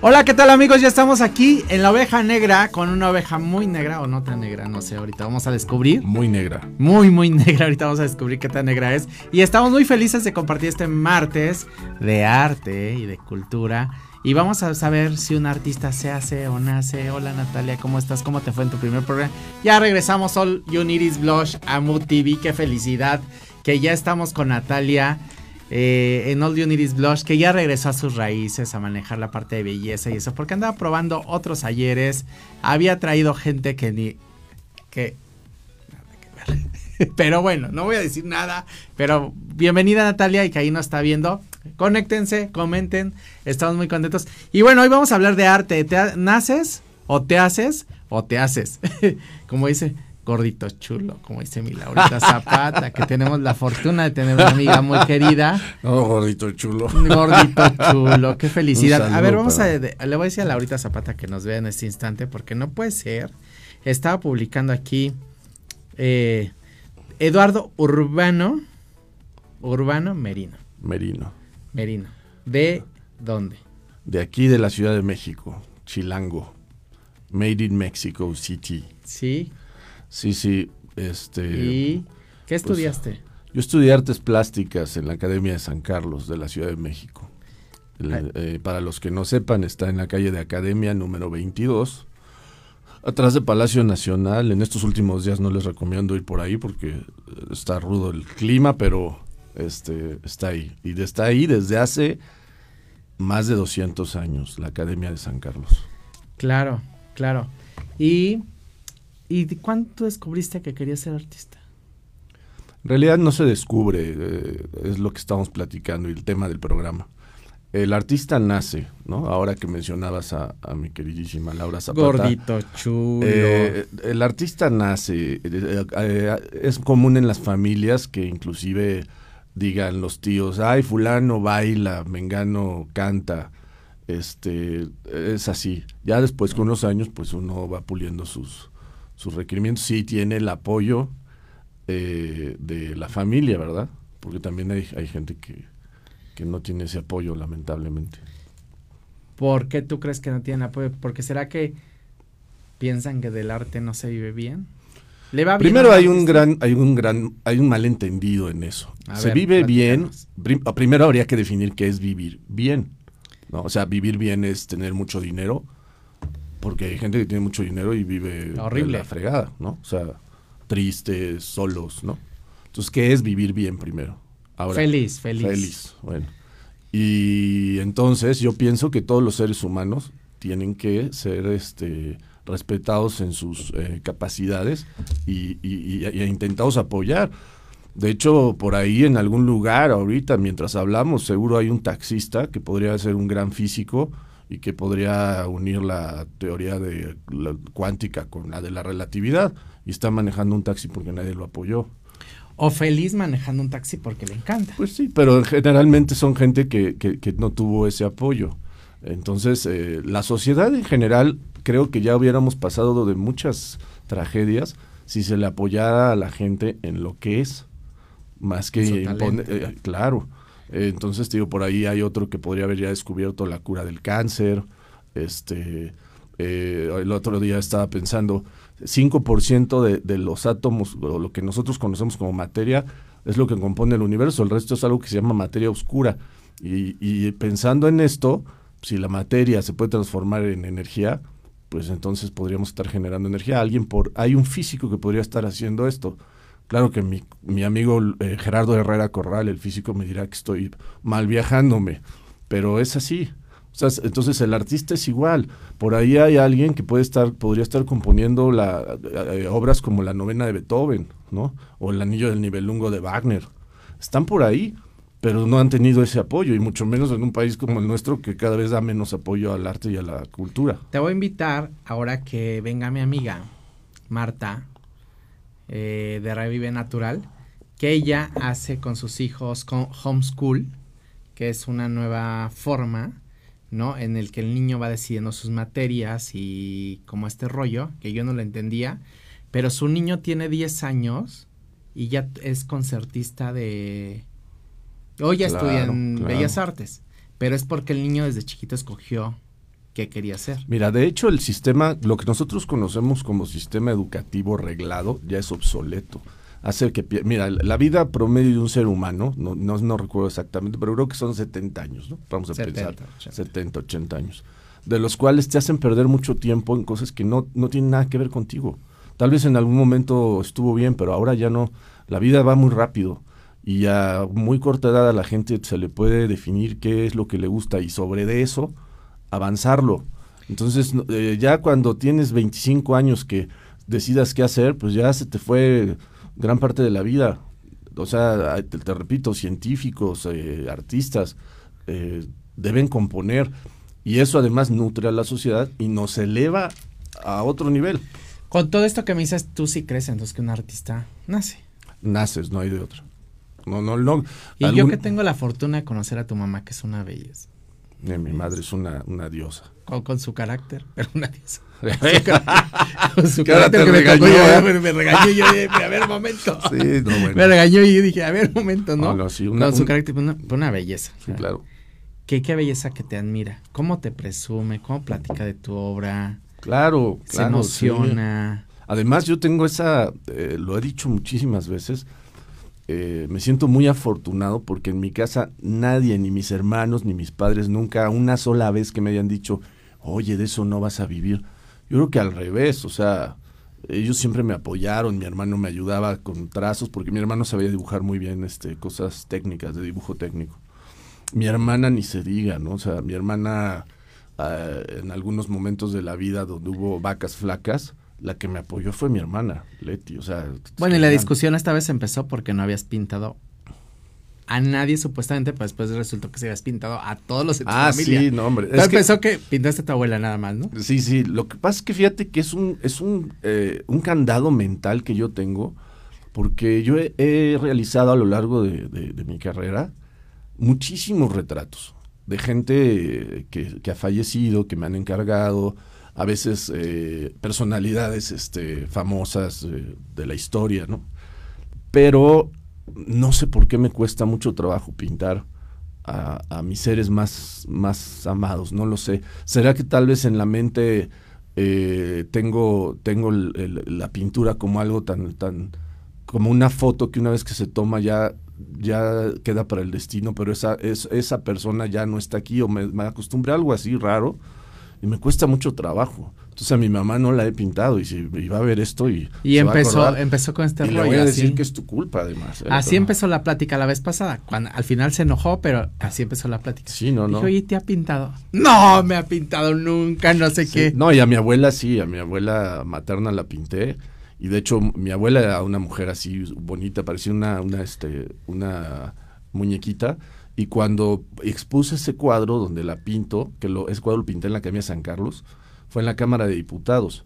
Hola, ¿qué tal amigos? Ya estamos aquí en la oveja negra con una oveja muy negra o no tan negra, no sé, ahorita vamos a descubrir. Muy negra. Muy, muy negra, ahorita vamos a descubrir qué tan negra es. Y estamos muy felices de compartir este martes de arte y de cultura. Y vamos a saber si un artista se hace o nace. Hola Natalia, ¿cómo estás? ¿Cómo te fue en tu primer programa? Ya regresamos All Uniris Blush a Mood TV, qué felicidad que ya estamos con Natalia eh, en All You Blush, que ya regresó a sus raíces, a manejar la parte de belleza y eso, porque andaba probando otros ayeres, había traído gente que ni... que... Pero bueno, no voy a decir nada, pero bienvenida Natalia y que ahí nos está viendo. Conéctense, comenten, estamos muy contentos. Y bueno, hoy vamos a hablar de arte. ¿Te naces o te haces o te haces? Como dice, gordito chulo, como dice mi Laurita Zapata, que tenemos la fortuna de tener una amiga muy querida. Oh, gordito chulo. Gordito chulo, qué felicidad. A ver, vamos a, le voy a decir a Laurita Zapata que nos vea en este instante, porque no puede ser. Estaba publicando aquí eh, Eduardo Urbano, Urbano Merino. Merino. Merino. ¿De dónde? De aquí de la Ciudad de México, Chilango. Made in Mexico City. Sí, Sí, sí. Este, ¿Y qué pues, estudiaste? yo estudié artes plásticas en la Academia de San Carlos de la Ciudad de México. Eh, para los que no sepan, está en la calle de Academia número 22, atrás de Palacio Nacional. En estos últimos días no les recomiendo ir por ahí porque está rudo el clima, pero este está ahí. Y está ahí desde hace más de 200 años, la Academia de San Carlos. Claro, claro. Y ¿Y cuánto descubriste que querías ser artista? En realidad no se descubre, eh, es lo que estamos platicando y el tema del programa. El artista nace, ¿no? Ahora que mencionabas a, mi queridísima Laura Zapata. Gordito, chulo. Eh, el artista nace, eh, es común en las familias que inclusive digan los tíos, ay, fulano baila, mengano canta, este, es así. Ya después con los años, pues uno va puliendo sus, sus requerimientos, sí tiene el apoyo eh, de la familia, ¿verdad? Porque también hay, hay gente que, que no tiene ese apoyo, lamentablemente. ¿Por qué tú crees que no tienen apoyo? Porque será que piensan que del arte no se vive bien. ¿Le va Primero hay un gran, hay un gran, hay un malentendido en eso. se vive bien. primero habría que definir qué es vivir bien. ¿no? O sea, vivir bien es tener mucho dinero porque hay gente que tiene mucho dinero y vive horrible la fregada, ¿no? O sea, tristes, solos, ¿no? Entonces, ¿qué es vivir bien primero? feliz, feliz. Feliz, bueno. Y entonces yo pienso que todos los seres humanos tienen que ser este respetados en sus eh, capacidades y, y, y, intentados apoyar. De hecho, por ahí en algún lugar, ahorita, mientras hablamos, seguro hay un taxista que podría ser un gran físico, y que podría unir la teoría de la cuántica con la de la relatividad y está manejando un taxi porque nadie lo apoyó. O feliz manejando un taxi porque le encanta. Pues sí, pero generalmente son gente que, que, no tuvo ese apoyo. Entonces, eh, la sociedad en general, creo que ya hubiéramos pasado de muchas tragedias si se le apoyara a la gente en lo que es, más que imponer, eh, claro. Entonces, digo, por ahí hay otro que podría haber ya descubierto la cura del cáncer. Este, eh, el otro día estaba pensando, 5% de, de los átomos, o lo que nosotros conocemos como materia, es lo que compone el universo. El resto es algo que se llama materia oscura. Y, y pensando en esto, si la materia se puede transformar en energía, pues entonces podríamos estar generando energía. Alguien por, hay un físico que podría estar haciendo esto. Claro que mi, mi amigo eh, Gerardo Herrera Corral, el físico, me dirá que estoy mal viajándome, pero es así. Entonces el artista es igual. Por ahí hay alguien que puede estar, podría estar componiendo la, eh, obras como la novena de Beethoven, ¿no? O el anillo del nivelungo de Wagner. Están por ahí, pero no han tenido ese apoyo, y mucho menos en un país como el nuestro que cada vez da menos apoyo al arte y a la cultura. Te voy a invitar ahora que venga mi amiga Marta eh, de Revive Natural, que ella hace con sus hijos con homeschool, que es una nueva forma ¿no? En el que el niño va decidiendo sus materias y como este rollo, que yo no lo entendía, pero su niño tiene 10 años y ya es concertista de... Hoy ya estudia en Bellas Artes, pero es porque el niño desde chiquito escogió qué quería hacer. Mira, de hecho el sistema, lo que nosotros conocemos como sistema educativo reglado, ya es obsoleto. Hacer que mira la vida promedio de un ser humano no, no, no recuerdo exactamente pero creo que son 70 años no vamos a pensar 70 80 años. De los cuales te hacen perder mucho tiempo en cosas que no no tienen nada que ver contigo. Tal vez en algún momento estuvo bien, pero ahora ya no. La vida va muy rápido y a muy corta edad a la gente se le puede definir qué es lo que le gusta y sobre de eso avanzarlo. Entonces, eh, ya cuando tienes 25 años que decidas qué hacer, pues ya se te fue gran parte de la vida. O sea, te, repito, científicos, eh, artistas, eh, deben componer. Y eso además nutre a la sociedad y nos eleva a otro nivel. Con todo esto que me dices, tú sí crees entonces que un artista nace. Naces, no hay de otro. No, no, no. Y yo que tengo la fortuna de conocer a tu mamá, que es una belleza. Eh, mi madre es una, una diosa. Con, su carácter, pero una diosa. con su carácter que me regañó, me, me, regañó yo dije, a ver, un momento. Sí, no, bueno. Me regañó y yo dije, a ver, un momento, ¿no? no, sí, una, con su carácter, una, una belleza. Sí, claro. ¿Qué, qué belleza que te admira. ¿Cómo te presume? ¿Cómo platica de tu obra? Claro, Se emociona. Además, yo tengo esa, eh, lo he dicho muchísimas veces, eh, me siento muy afortunado porque en mi casa nadie, ni mis hermanos, ni mis padres, nunca una sola vez que me hayan dicho, oye, de eso no vas a vivir. Yo creo que al revés, o sea, ellos siempre me apoyaron, mi hermano me ayudaba con trazos, porque mi hermano sabía dibujar muy bien este, cosas técnicas, de dibujo técnico. Mi hermana ni se diga, ¿no? O sea, mi hermana eh, en algunos momentos de la vida donde hubo vacas flacas, la que me apoyó fue mi hermana, Leti. O sea, bueno, y la discusión esta vez empezó porque no habías pintado a nadie supuestamente, pues después resultó que se habías pintado a todos los de tu ah, sí, no, hombre. Es empezó que, pintaste a tu abuela nada más, ¿no? Sí, sí. Lo que pasa es que fíjate que es un, es un, eh, un candado mental que yo tengo, porque yo he, realizado a lo largo de mi carrera muchísimos retratos de gente que, ha fallecido, que me han encargado, a veces eh, personalidades este, famosas eh, de la historia, ¿no? Pero no sé por qué me cuesta mucho trabajo pintar a, mis seres más, más amados, no lo sé. ¿Será que tal vez en la mente eh, tengo, tengo la pintura como algo tan, tan, como una foto que una vez que se toma ya ya queda para el destino, pero esa, es, esa persona ya no está aquí o me, me acostumbré a algo así raro y me cuesta mucho trabajo. Entonces a mi mamá no la he pintado y si iba a ver esto y y empezó empezó con este y rollo. Le voy a decir que es tu culpa además. ¿eh? Así empezó la plática la vez pasada. Cuando al final se enojó, pero así empezó la plática. Sí, no, no. Oye, ¿te ha pintado? No, me ha pintado nunca, no sé qué. No, y a mi abuela sí, a mi abuela materna la pinté y de hecho, mi abuela era una mujer así bonita, parecía una, una, este, una muñequita. Y cuando expuse ese cuadro donde la pinto, que lo, ese cuadro lo pinté en la Academia San Carlos, fue en la Cámara de Diputados.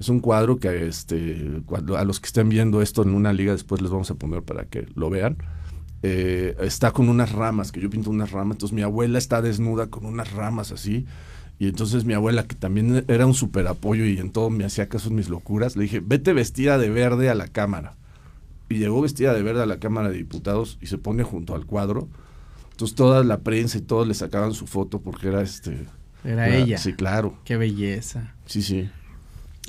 Es un cuadro que este, a los que estén viendo esto en una liga, después les vamos a poner para que lo vean. Eh, está con unas ramas, que yo pinto unas ramas. Entonces mi abuela está desnuda con unas ramas así y entonces mi abuela, que también era un super apoyo y en todo me hacía caso en mis locuras, le dije, vete vestida de verde a la Cámara. Y llegó vestida de verde a la Cámara de Diputados y se pone junto al cuadro. Entonces toda la prensa y todos le sacaban su foto porque era este... Era, ella. Sí, claro. Qué belleza. Sí, sí.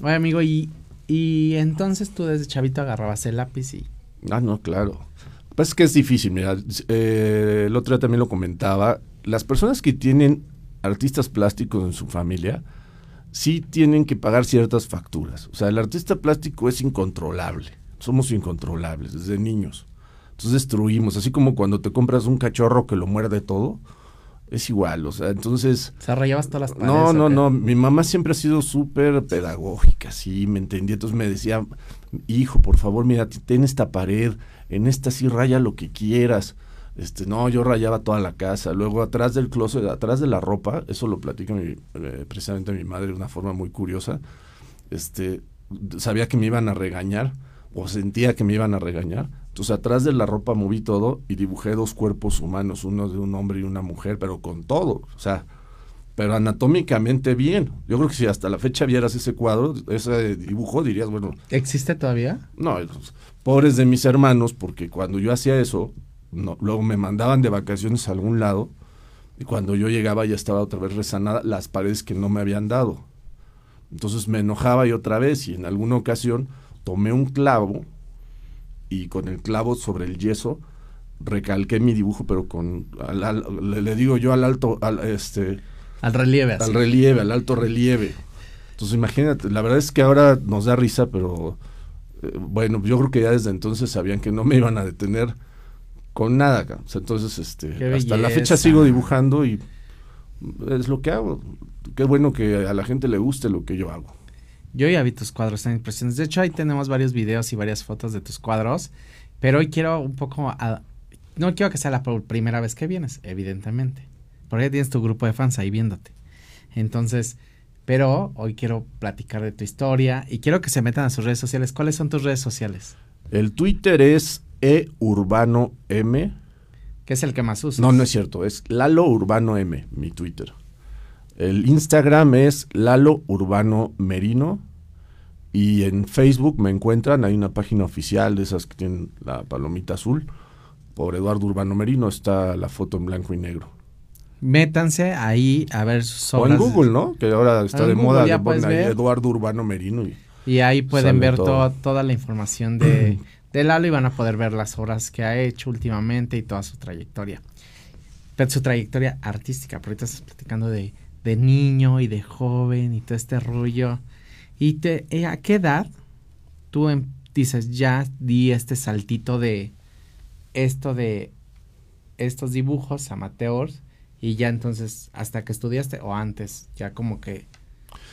Oye, amigo, y, y entonces tú desde chavito agarrabas el lápiz y... Ah, no, claro. Pues es que es difícil, mira, eh, el otro día también lo comentaba, las personas que tienen artistas plásticos en su familia sí tienen que pagar ciertas facturas. O sea, el artista plástico es incontrolable. Somos incontrolables desde niños. Entonces destruimos, así como cuando te compras un cachorro que lo muerde todo, es igual, o sea, entonces... O sea, rayabas todas las paredes. No, no, no, mi mamá siempre ha sido súper pedagógica, sí, me entendía, entonces me decía, hijo, por favor, mira, ten esta pared, en esta sí raya lo que quieras. Este, no, yo rayaba toda la casa. Luego atrás del closet, atrás de la ropa, eso lo platica mi, eh, precisamente mi madre de una forma muy curiosa. Este, sabía que me iban a regañar o sentía que me iban a regañar. Entonces atrás de la ropa moví todo y dibujé dos cuerpos humanos, uno de un hombre y una mujer, pero con todo. O sea, pero anatómicamente bien. Yo creo que si hasta la fecha vieras ese cuadro, ese dibujo, dirías, bueno... ¿Existe todavía? No, pobres de mis hermanos, porque cuando yo hacía eso, no, luego me mandaban de vacaciones a algún lado, y cuando yo llegaba ya estaba otra vez resanada las paredes que no me habían dado. Entonces me enojaba y otra vez, y en alguna ocasión tomé un clavo y con el clavo sobre el yeso recalqué mi dibujo, pero con, le, digo yo al alto, al, este al relieve. Al relieve, al alto relieve. Entonces imagínate, la verdad es que ahora nos da risa, pero eh, bueno, yo creo que ya desde entonces sabían que no me iban a detener con nada. entonces, este, hasta la fecha sigo dibujando y es lo que hago. Qué bueno que a la gente le guste lo que yo hago. Yo ya vi tus cuadros, están impresionantes. De hecho, ahí tenemos varios videos y varias fotos de tus cuadros. Pero hoy quiero un poco... no quiero que sea la primera vez que vienes, evidentemente. Porque tienes tu grupo de fans ahí viéndote. Entonces, pero hoy quiero platicar de tu historia y quiero que se metan a sus redes sociales. ¿Cuáles son tus redes sociales? El Twitter es eurbano m. ¿Qué es el que más usas? No, no es cierto, es Lalo Urbano M, mi Twitter. El Instagram es Lalo Urbano Merino. Y en Facebook me encuentran, hay una página oficial de esas que tienen la palomita azul. Por Eduardo Urbano Merino está la foto en blanco y negro métanse ahí a ver sus obras. O en Google, ¿no? Que ahora está de moda, ya Eduardo Urbano Merino. Y, ahí pueden ver toda la información de, de Lalo y van a poder ver las obras que ha hecho últimamente y toda su trayectoria. su trayectoria artística, porque ahorita estás platicando de, de niño y de joven y todo este rollo. ¿Y te, eh, a qué edad tú em, dices, ya di este saltito de esto de estos dibujos amateurs y ya entonces, hasta que estudiaste o antes, ya como que...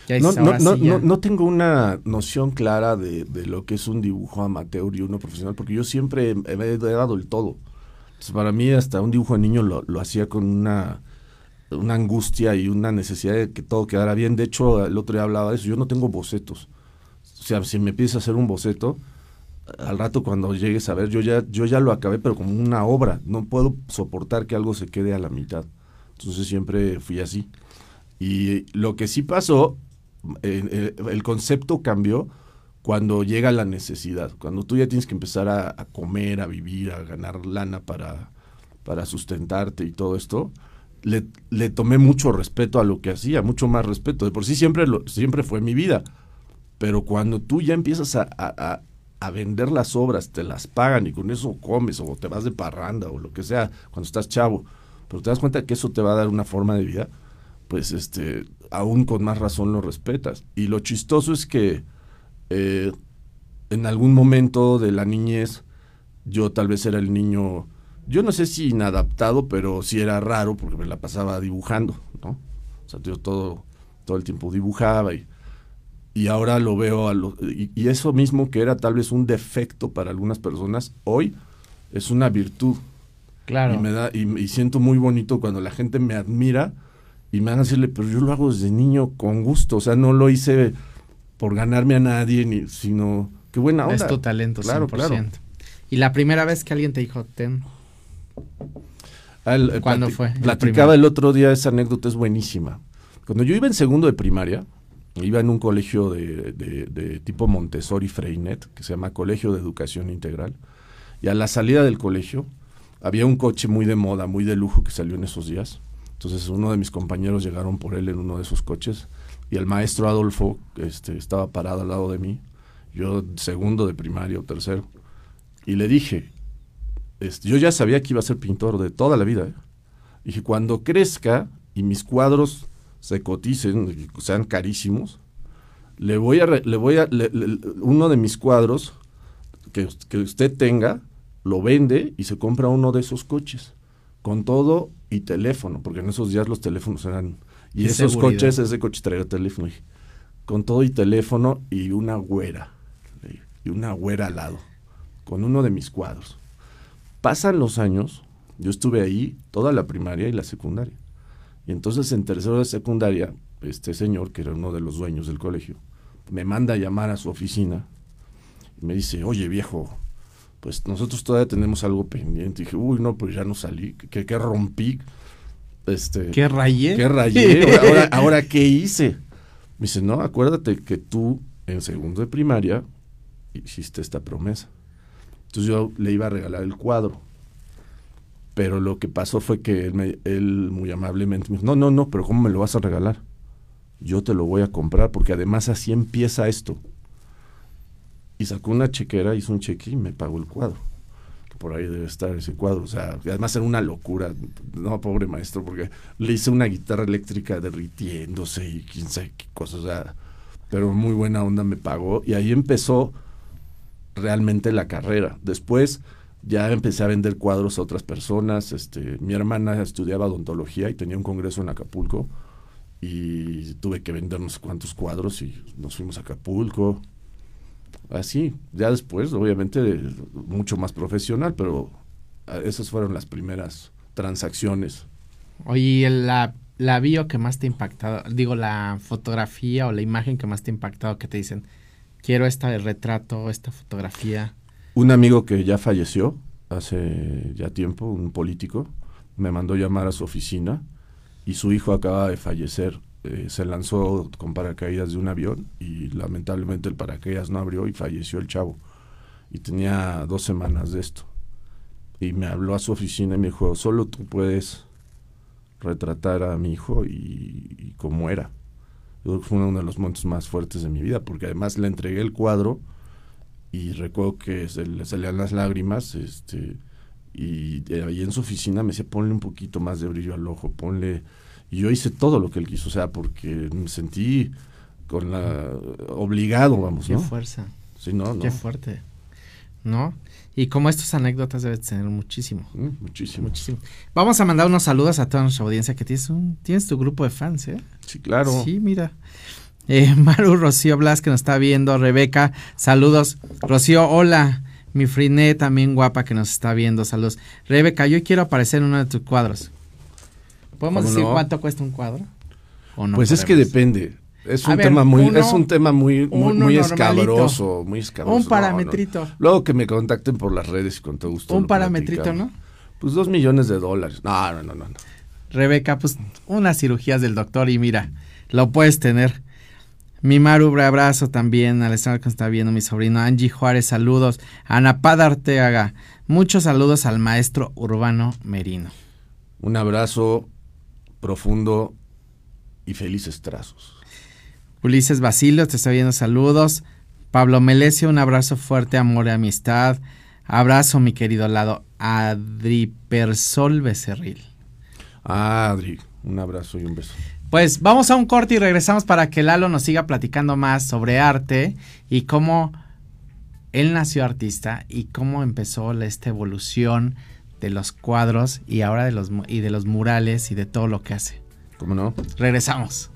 Ya no, no, no, no, no, tengo una noción clara de, de, lo que es un dibujo amateur y uno profesional, porque yo siempre he, dado el todo. para mí hasta un dibujo de niño lo, lo hacía con una, una angustia y una necesidad de que todo quedara bien. De hecho, el otro día hablaba de eso, yo no tengo bocetos. O sea, si me pides hacer un boceto, al rato cuando llegues a ver, yo ya, yo ya lo acabé, pero como una obra. No puedo soportar que algo se quede a la mitad. Entonces siempre fui así. Y lo que sí pasó, eh, el concepto cambió cuando llega la necesidad, cuando tú ya tienes que empezar a, comer, a vivir, a ganar lana para, para sustentarte y todo esto, le, tomé mucho respeto a lo que hacía, mucho más respeto. De por sí siempre, siempre fue mi vida. Pero cuando tú ya empiezas a, a, a, vender las obras, te las pagan y con eso comes o te vas de parranda o lo que sea, cuando estás chavo, pero te das cuenta que eso te va a dar una forma de vida, pues este, aún con más razón lo respetas. Y lo chistoso es que eh, en algún momento de la niñez, yo tal vez era el niño, yo no sé si inadaptado, pero sí era raro porque me la pasaba dibujando, ¿no? O sea, yo todo, todo el tiempo dibujaba y, y ahora lo veo a lo, y, y, eso mismo que era tal vez un defecto para algunas personas, hoy es una virtud. Claro. Y, me da, y, siento muy bonito cuando la gente me admira y me van a decirle, pero yo lo hago desde niño con gusto. O sea, no lo hice por ganarme a nadie, ni, sino qué buena onda. Es tu talento, claro, 100%. Claro. Y la primera vez que alguien te dijo, ten. Eh, ¿Cuándo fue? Platicaba el otro día, esa anécdota es buenísima. Cuando yo iba en segundo de primaria, iba en un colegio de, de, de tipo Montessori Freinet, que se llama Colegio de Educación Integral, y a la salida del colegio había un coche muy de moda, muy de lujo que salió en esos días. Entonces uno de mis compañeros llegaron por él en uno de esos coches y el maestro Adolfo este, estaba parado al lado de mí, yo segundo de primaria o tercero, y le dije, este, yo ya sabía que iba a ser pintor de toda la vida. ¿eh? Dije, cuando crezca y mis cuadros se coticen, sean carísimos, le voy a, le voy a, uno de mis cuadros que, que usted tenga, lo vende y se compra uno de esos coches, con todo y teléfono, porque en esos días los teléfonos eran... Y, esos coches, ese coche traía teléfono, con todo y teléfono y una güera, y una güera al lado, con uno de mis cuadros. Pasan los años, yo estuve ahí toda la primaria y la secundaria. Y entonces en tercero de secundaria, este señor, que era uno de los dueños del colegio, me manda a llamar a su oficina y me dice, oye viejo, pues nosotros todavía tenemos algo pendiente. Y dije, uy, no, pues ya no salí, que, que rompí. Este, ¿Qué rayé? ¿Qué rayé? Ahora, ahora, ¿qué hice? Me dice, no, acuérdate que tú en segundo de primaria hiciste esta promesa. Entonces yo le iba a regalar el cuadro. Pero lo que pasó fue que él, muy amablemente me dijo, no, no, no, pero ¿cómo me lo vas a regalar? Yo te lo voy a comprar porque además así empieza esto. Y sacó una chequera, hizo un cheque y me pagó el cuadro. Por ahí debe estar ese cuadro. O sea, además era una locura. No, pobre maestro, porque le hice una guitarra eléctrica derritiéndose y quién sabe qué cosas. O pero muy buena onda me pagó. Y ahí empezó realmente la carrera. Después ya empecé a vender cuadros a otras personas. Este, mi hermana estudiaba odontología y tenía un congreso en Acapulco y tuve que vender unos cuantos cuadros y nos fuimos a Acapulco. Así, ya después, obviamente, mucho más profesional, pero ah, esas fueron las primeras transacciones. Oye, la, la bio que más te ha impactado, digo, la fotografía o la imagen que más te ha impactado, que te dicen, quiero esta de retrato, esta fotografía. Un amigo que ya falleció hace ya tiempo, un político, me mandó llamar a su oficina y su hijo acaba de fallecer eh, se lanzó con paracaídas de un avión y lamentablemente el paracaídas no abrió y falleció el chavo. Y tenía dos semanas de esto. Y me habló a su oficina y me dijo, solo tú puedes retratar a mi hijo y, cómo era. Fue uno de los momentos más fuertes de mi vida, porque además le entregué el cuadro y recuerdo que se le salían las lágrimas, este, y ahí en su oficina me decía, ponle un poquito más de brillo al ojo, ponle y yo hice todo lo que él quiso, o sea, porque me sentí con la obligado, vamos, Qué fuerza. Sí, no, no. Qué fuerte. ¿No? Y como estas anécdotas debes tener muchísimo. Mm, muchísimo. Muchísimo. Vamos a mandar unos saludos a toda nuestra audiencia que tienes un, tienes tu grupo de fans, ¿eh? Sí, claro. Sí, mira. Eh, Maru Rocío Blas que nos está viendo, Rebeca, saludos. Rocío, hola. Mi Friné también guapa que nos está viendo, saludos. Rebeca, yo quiero aparecer en uno de tus cuadros. ¿Podemos decir cuánto cuesta un cuadro? pues es que depende. Es un, tema muy, es un tema muy, muy, escabroso, muy escabroso. Un parametrito. Luego que me contacten por las redes y con todo gusto. Un parametrito, ¿no? Pues dos millones de dólares. No, no, no, no, Rebeca, pues unas cirugías del doctor y mira, lo puedes tener. Mi Maru, abrazo también. Alessandro que está viendo, mi sobrino. Angie Juárez, saludos. Ana Pada Arteaga, muchos saludos al maestro Urbano Merino. Un abrazo profundo y felices trazos. Ulises Basilio, te está viendo saludos. Pablo Melesio, un abrazo fuerte, amor y amistad. Abrazo, mi querido lado. Adri Persol Becerril. Adri, un abrazo y un beso. Pues vamos a un corte y regresamos para que Lalo nos siga platicando más sobre arte y cómo él nació artista y cómo empezó esta evolución de los cuadros y ahora de los, y de los murales y de todo lo que hace. ¿Cómo no? Regresamos.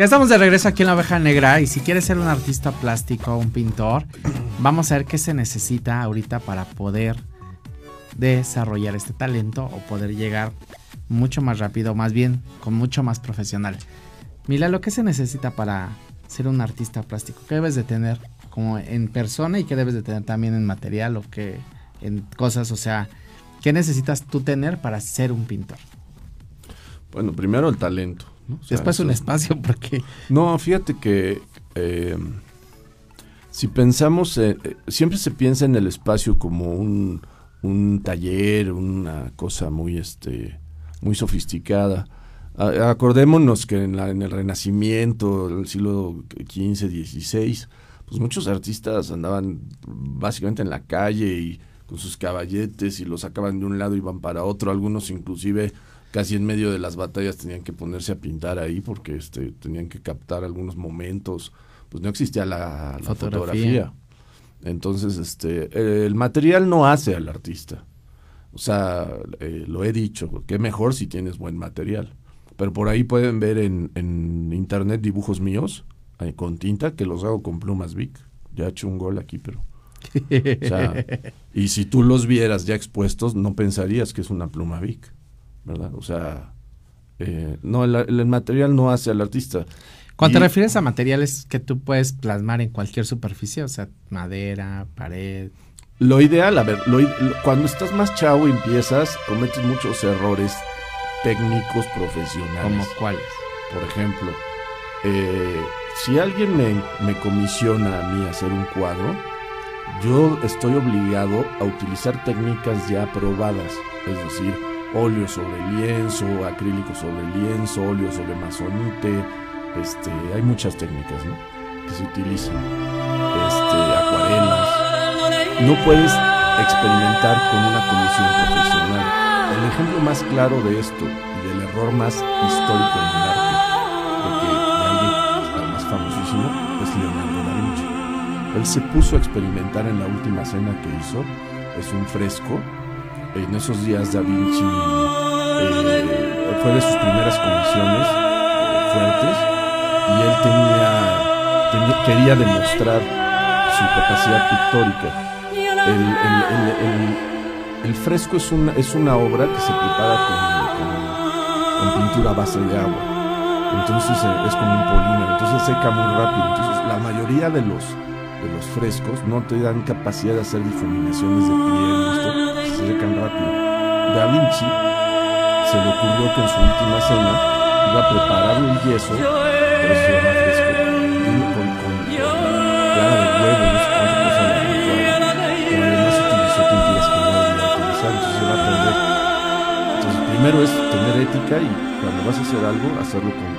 Ya estamos de regreso aquí en la oveja negra y si quieres ser un artista plástico, un pintor, vamos a ver qué se necesita ahorita para poder desarrollar este talento o poder llegar mucho más rápido, más bien con mucho más profesional. Mila, lo que se necesita para ser un artista plástico? ¿Qué debes de tener como en persona y qué debes de tener también en material o qué en cosas? O sea, ¿qué necesitas tú tener para ser un pintor? Bueno, primero el talento. Después un espacio, porque... No, fíjate que eh, si pensamos, eh, siempre se piensa en el espacio como un, un taller, una cosa muy, este, muy sofisticada. acordémonos que en, la, en, el Renacimiento, el siglo XV, XVI, pues muchos artistas andaban básicamente en la calle y con sus caballetes y los sacaban de un lado y iban para otro, algunos inclusive casi en medio de las batallas tenían que ponerse a pintar ahí porque este, tenían que captar algunos momentos, pues no existía la, fotografía. Entonces, este, el material no hace al artista. O sea, eh, lo he dicho, que mejor si tienes buen material. Pero por ahí pueden ver en, en internet dibujos míos eh, con tinta que los hago con plumas Vic. Ya he hecho un gol aquí, pero... O sea, y si tú los vieras ya expuestos, no pensarías que es una pluma Vic. ¿verdad? O sea, eh, no, el, material no hace al artista. Cuando te refieres a materiales que tú puedes plasmar en cualquier superficie, o sea, madera, pared. Lo ideal, a ver, cuando estás más chavo y empiezas, cometes muchos errores técnicos profesionales. ¿Como cuáles? Por ejemplo, eh, si alguien me, me comisiona a mí hacer un cuadro, yo estoy obligado a utilizar técnicas ya probadas. Es decir, óleo sobre lienzo, acrílico sobre lienzo, óleo sobre masonite, este, hay muchas técnicas que se utilizan, este, acuarelas. No puedes experimentar con una comisión profesional. El ejemplo más claro de esto y del error más histórico en el arte, porque alguien más famosísimo, es Leonardo da Vinci. Él se puso a experimentar en la última cena que hizo, es un fresco en esos días Da Vinci eh, fue de sus primeras comisiones fuertes y él tenía, quería demostrar su capacidad pictórica. El, fresco es una, es una obra que se prepara con, pintura a base de agua. Entonces eh, es como un polímero, entonces seca muy rápido. Entonces la mayoría de los, de los frescos no te dan capacidad de hacer difuminaciones de piel, se secan rápido. Da Vinci se le ocurrió que en su última cena iba a preparar el yeso, eso se llama fresco, con, con, clara de huevo y no sé cuánta cosa la Pero además utilizó pinturas que no debía utilizar, entonces se va a aprender. Entonces primero es tener ética y cuando vas a hacer algo, hacerlo con,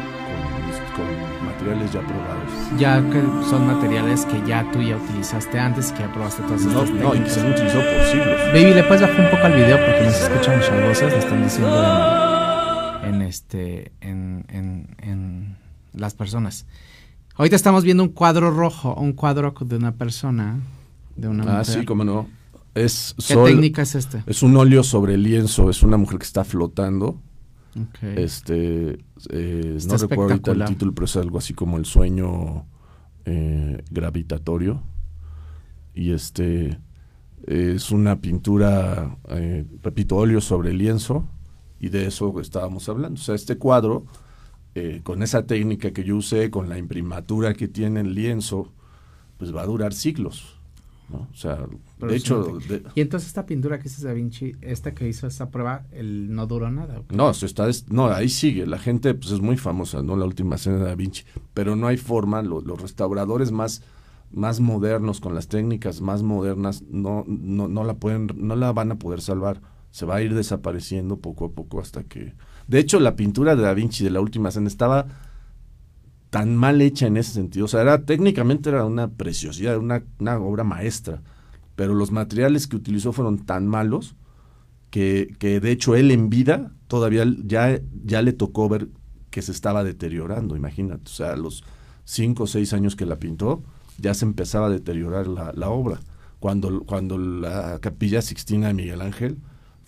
con materiales ya probados. Ya que son materiales que ya tú ya utilizaste antes y que ya probaste todas estas no, No, y que se han utilizado por siglos. Baby, ¿le puedes bajar un poco al video? Porque nos escuchan muchas voces, le están diciendo en, este, en, las personas. Ahorita estamos viendo un cuadro rojo, un cuadro de una persona, de una Ah, sí, cómo no. Es ¿Qué técnica es este? Es un óleo sobre lienzo, es una mujer que está flotando este, eh, no recuerdo ahorita el título, pero es algo así como el sueño eh, gravitatorio. Y este es una pintura, eh, repito, óleo sobre lienzo, y de eso estábamos hablando. O sea, este cuadro, con esa técnica que yo usé, con la imprimatura que tiene el lienzo, pues va a durar siglos. O sea, de hecho... y entonces esta pintura que hizo Da Vinci, esta que hizo esta prueba, el, no duró nada. No, está, no, ahí sigue. La gente pues, es muy famosa, ¿no? La última cena de Da Vinci. Pero no hay forma, los restauradores más, más modernos, con las técnicas más modernas, no, no, no, la pueden, no la van a poder salvar. Se va a ir desapareciendo poco a poco hasta que... De hecho, la pintura de Da Vinci de la última cena estaba tan mal hecha en ese sentido. O sea, era, técnicamente era una preciosidad, una, obra maestra, pero los materiales que utilizó fueron tan malos que, que, de hecho él en vida todavía ya, ya le tocó ver que se estaba deteriorando, imagínate. O sea, a los cinco o seis años que la pintó, ya se empezaba a deteriorar la, la obra. Cuando, cuando la capilla Sixtina de Miguel Ángel,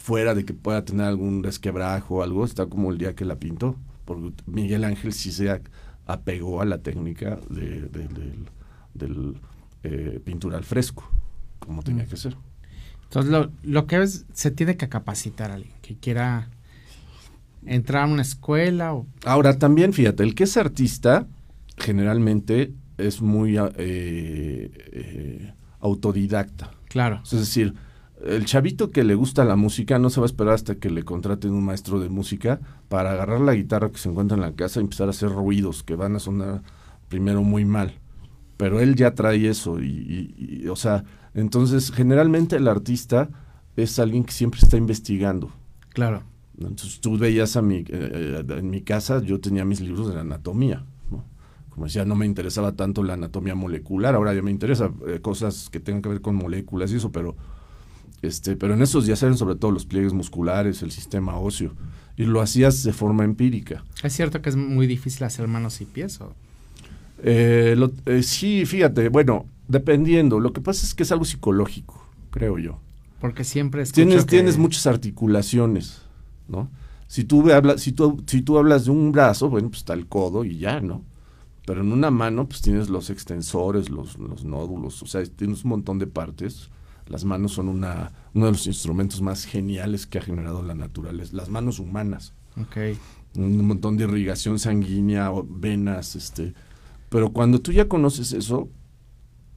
fuera de que pueda tener algún resquebrajo o algo, está como el día que la pintó. Porque Miguel Ángel sí se apegó a la técnica de, de- del, del, eh, pintura al fresco, como tenía Mm. que ser. Entonces, lo, lo que es, se tiene que capacitar a alguien que quiera entrar a una escuela o... Ahora también, fíjate, el que es artista generalmente es muy eh, eh, autodidacta. Claro, Es decir, el chavito que le gusta la música no se va a esperar hasta que le contraten un maestro de música para agarrar la guitarra que se encuentra en la casa y empezar a hacer ruidos que van a sonar primero muy mal. Pero él ya trae eso y, y- y, o sea, entonces generalmente el artista es alguien que siempre está investigando. claro. Entonces tú veías a mi, eh, eh, en mi casa, yo tenía mis libros de anatomía. ¿no? Como decía, no me interesaba tanto la anatomía molecular, ahora ya me interesa eh, cosas que tengan que ver con moléculas y eso, pero, este, pero en esos días eran sobre todo los pliegues musculares, el sistema óseo, y lo hacías de forma empírica. Es cierto que es muy difícil hacer manos y pies. ¿o? Eh, lo- eh, sí, fíjate, bueno, dependiendo, lo que pasa es que es algo psicológico, creo yo. Porque siempre tienes, que- tienes muchas articulaciones, ¿no? Si tú, ve- habla- si, tú, si tú hablas de un brazo, bueno, pues está el codo y ya, ¿no? Pero en una mano, pues tienes los extensores, los, los nódulos, o sea, tienes un montón de partes. Las manos son una, uno de los instrumentos más geniales que ha generado la naturaleza, las manos humanas. Un montón de irrigación sanguínea, venas, este. Pero cuando tú ya conoces eso,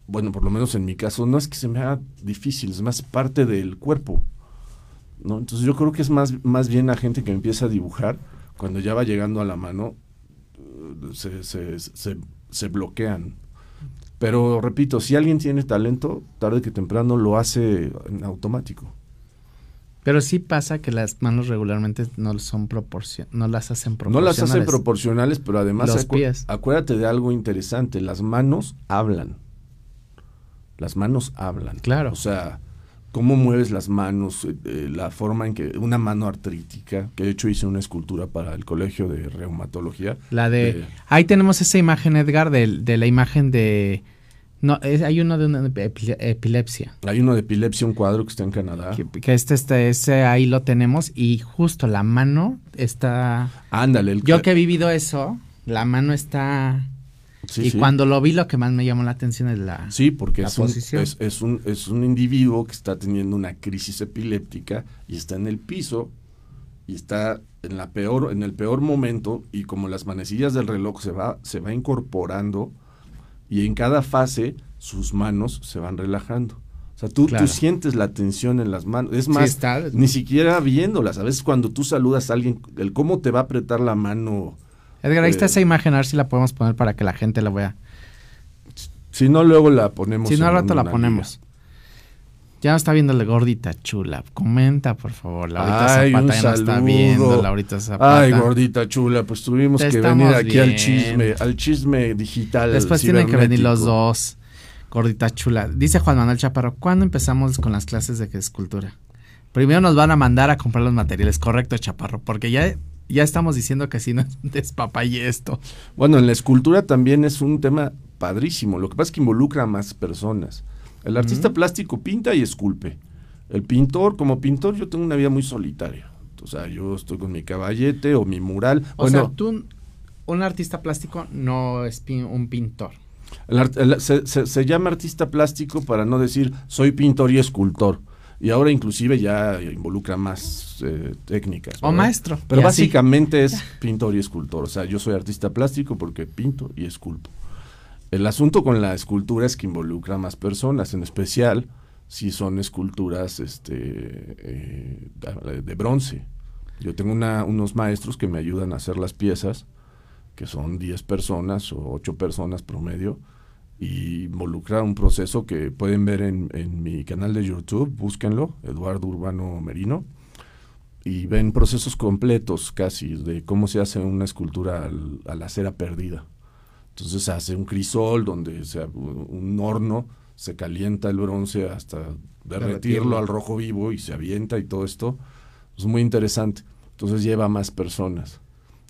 bueno, por lo menos en mi caso, no es que se me haga difícil, es más parte del cuerpo. ¿no? Entonces yo creo que es más, más bien la gente que empieza a dibujar, cuando ya va llegando a la mano, eh, se, se, se, se bloquean. Pero repito, si alguien tiene talento, tarde que temprano lo hace en automático. Pero sí pasa que las manos regularmente no son proporcion no las hacen No proporcionales. las hacen proporcionales, pero además Los acu- pies. acuérdate de algo interesante, las manos hablan. Las manos hablan. Claro. O sea, cómo mueves las manos, eh, eh, la forma en que una mano artrítica, que de hecho hice una escultura para el colegio de reumatología. La de... Ahí tenemos esa imagen, Edgar, de, de la imagen de... No, es- hay uno de una epi- epilepsia. hay uno de epilepsia, un cuadro que está en Canadá. Que, que este, este, ese ahí lo tenemos y justo la mano está... Ándale. el Yo que he vivido eso, la mano está... sí, y sí. cuando lo vi lo que más me llamó la atención es la... Sí, porque La es un, es, es un, es un individuo que está teniendo una crisis epiléptica y está en el piso y está en la peor, en el peor momento, y como las manecillas del reloj se va, se va incorporando, y en cada fase sus manos se van relajando. O sea, tú, Claro. tú sientes la tensión en las manos. Es Sí, más, ni siquiera viéndolas. A veces cuando tú saludas a alguien, el cómo te va a apretar la mano. Edgar, ahí está eh, esa imagen, a ver si la podemos poner para que la gente la vea. Si no, luego la ponemos. Si no, al rato la ponemos. Ya no está viendo la gordita chula. Comenta, por favor. Laurita Ay, Zapata ya no está viendo. Laurita Zapata. Ay, gordita chula, pues tuvimos Te que venir aquí al chisme, al chisme digital. Después tienen que venir los dos. Gordita chula. Dice Juan Manuel Chaparro, ¿cuándo empezamos con las clases de escultura? Primero nos van a mandar a comprar los materiales, correcto, Chaparro, porque ya, ya estamos diciendo que si no es despapalle esto. Bueno, en la escultura también es un tema padrísimo. Lo que pasa es que involucra a más personas. El artista plástico pinta y esculpe. El pintor, como pintor, yo tengo una vida muy solitaria. O sea, yo estoy con mi caballete o mi mural. O bueno, sea, tú, un artista plástico no es pin- un pintor. El art- el- se, se- se llama artista plástico para no decir soy pintor y escultor. Y ahora inclusive ya involucra más eh, técnicas. O maestro. Pero así. básicamente es pintor y escultor. O sea, yo soy artista plástico porque pinto y esculpo. El asunto con la escultura es que involucra más personas, en especial si son esculturas este, eh, de, de bronce. Yo tengo una- unos maestros que me ayudan a hacer las piezas, que son 10 personas o 8 personas promedio, y involucra un proceso que pueden ver en, en mi canal de YouTube, búsquenlo, Eduardo Urbano Merino, y ven procesos completos casi de cómo se hace una escultura al- a la cera perdida. Entonces se hace un crisol donde se, un horno, se calienta el bronce hasta derretirlo Derretirlo. al rojo vivo y se avienta y todo esto. Es muy interesante. Entonces lleva más personas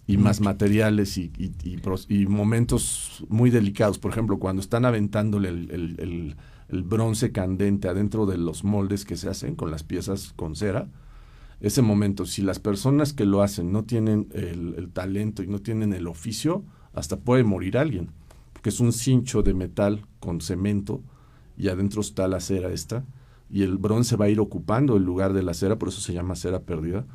y más materiales y, y- y momentos muy delicados. Por ejemplo, cuando están aventándole el, el- el- el bronce candente adentro de los moldes que se hacen con las piezas con cera, ese momento, si las personas que lo hacen no tienen el, el talento y no tienen el oficio, hasta puede morir alguien, porque es un cincho de metal con cemento y adentro está la cera esta, y el bronce va a ir ocupando el lugar de la cera, por eso se llama cera perdida.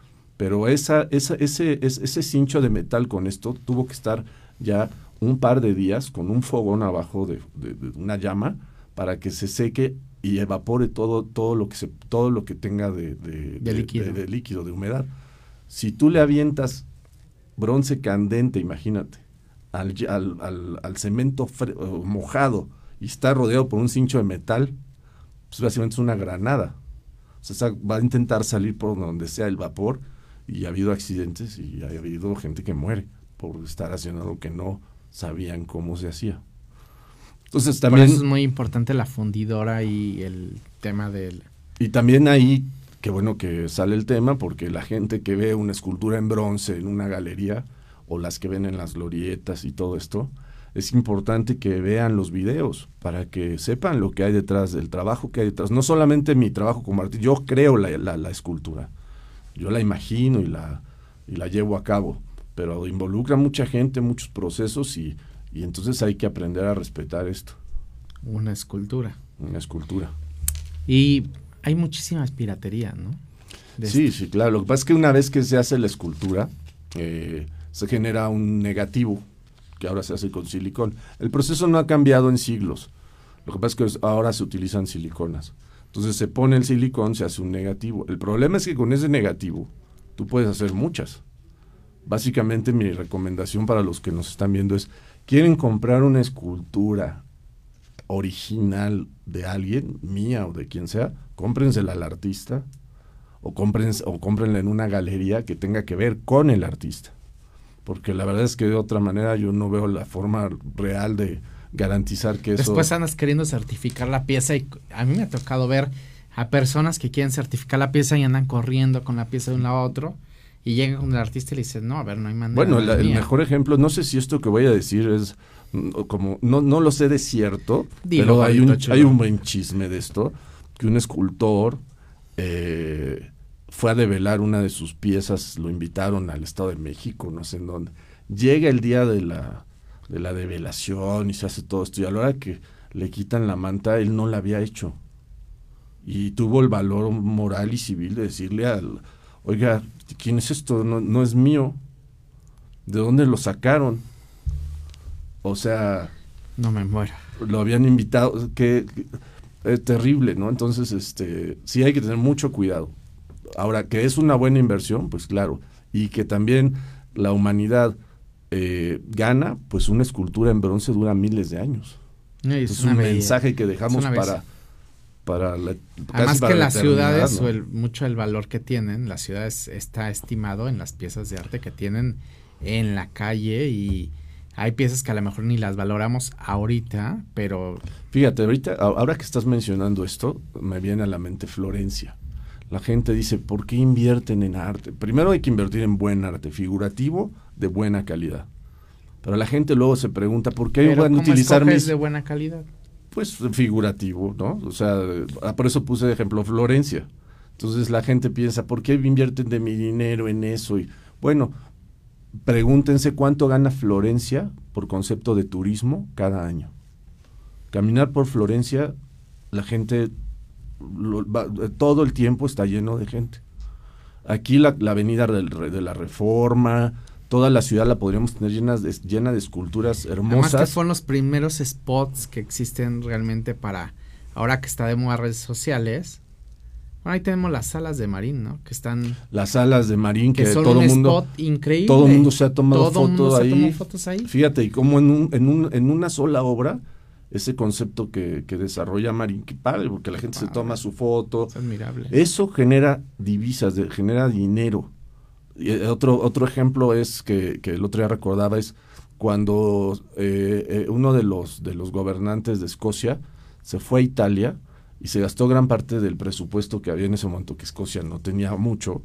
Pero esa, esa, ese, ese cincho de metal con esto tuvo que estar ya un par de días con un fogón abajo de, una llama para que se seque y evapore todo, todo, lo, que se, todo lo que tenga de, líquido. de líquido, de humedad. Si tú le avientas bronce candente, imagínate, al, al, al, cemento mojado y está rodeado por un cincho de metal, pues básicamente es una granada. O sea, va a intentar salir por donde sea el vapor y ha habido accidentes y ha habido gente que muere por estar haciendo algo que no sabían cómo se hacía. Entonces también... Por eso es muy importante la fundidora y el tema del... Y también ahí, qué bueno que sale el tema, porque la gente que ve una escultura en bronce en una galería, o las que ven en las glorietas y todo esto, es importante que vean los videos para que sepan lo que hay detrás del trabajo que hay detrás. No solamente mi trabajo como artista, yo creo la, la escultura, yo la imagino y la, y la llevo a cabo, pero involucra mucha gente, muchos procesos y, y entonces hay que aprender a respetar esto. Una escultura. Una escultura. Y hay muchísimas piraterías, ¿no? sí, sí, claro. Lo que pasa es que una vez que se hace la escultura, eh, se genera un negativo que ahora se hace con silicón. El proceso no ha cambiado en siglos. Lo que pasa es que ahora se utilizan siliconas. Entonces se pone el silicón, se hace un negativo. El problema es que con ese negativo tú puedes hacer muchas. Básicamente mi recomendación para los que nos están viendo es, ¿quieren comprar una escultura original de alguien, mía o de quien sea? Cómprensela al artista o, cómprense, o cómprenla en una galería que tenga que ver con el artista. Porque la verdad es que de otra manera yo no veo la forma real de, garantizar que eso... Después andas queriendo certificar la pieza y a mí me ha tocado ver a personas que quieren certificar la pieza y andan corriendo con la pieza de un lado a otro y llegan con el artista y le dicen, no, a ver, no hay manera. Bueno, el mejor ejemplo, no sé si esto que voy a decir es mm, como, no, no lo sé de cierto, pero hay un, hay un buen chisme de esto, que un escultor eh, fue a develar una de sus piezas, lo invitaron al Estado de México, no sé en dónde. Llega el día de la, de la develación y se hace todo esto. Y a la hora que le quitan la manta, él no la había hecho. Y tuvo el valor moral y civil de decirle al, oiga, ¿quién es esto? No, no es mío. ¿De dónde lo sacaron? O sea... No me muero. Lo habían invitado, que, es terrible, ¿no? Entonces, este, sí hay que tener mucho cuidado. Ahora, que es una buena inversión, pues claro, y que también la humanidad eh, gana, pues una escultura en bronce dura miles de años. es, un mensaje que dejamos para para la, Además que las ciudades, o el, mucho el valor que tienen, las ciudades está estimado en las piezas de arte que tienen en la calle y hay piezas que a lo mejor ni las valoramos ahorita, pero... Fíjate, ahorita, ahora que estás mencionando esto, me viene a la mente Florencia. La gente dice, ¿por qué invierten en arte? Primero hay que invertir en buen arte, figurativo, de buena calidad. Pero la gente luego se pregunta, ¿por qué van a utilizar mis... de buena calidad? Pues figurativo, ¿no? O sea, ah, por eso puse de ejemplo Florencia. Entonces la gente piensa, ¿por qué invierten de mi dinero en eso? Y bueno, pregúntense cuánto gana Florencia por concepto de turismo cada año. Caminar por Florencia, la gente todo el tiempo está lleno de gente. Aquí la, avenida de la Reforma, toda la ciudad la podríamos tener llena de, llena de esculturas hermosas. Además que fueron los primeros spots que existen realmente para, ahora que está de moda redes sociales. Bueno, ahí tenemos las salas de Marín, ¿no? Que están... Las salas de Marín que, todo el mundo... Spot increíble. Todo el mundo se ha tomado fotos ahí. fotos ahí. Fíjate, y como en, un, en, un, en una sola obra ese concepto que, desarrolla Marín, que padre, porque la gente se toma su foto. Es admirable. Eso genera divisas, genera dinero. Y eh, otro, otro ejemplo es que, el otro día recordaba es cuando eh, eh, uno de los, de los gobernantes de Escocia se fue a Italia y se gastó gran parte del presupuesto que había en ese momento, que Escocia no tenía mucho,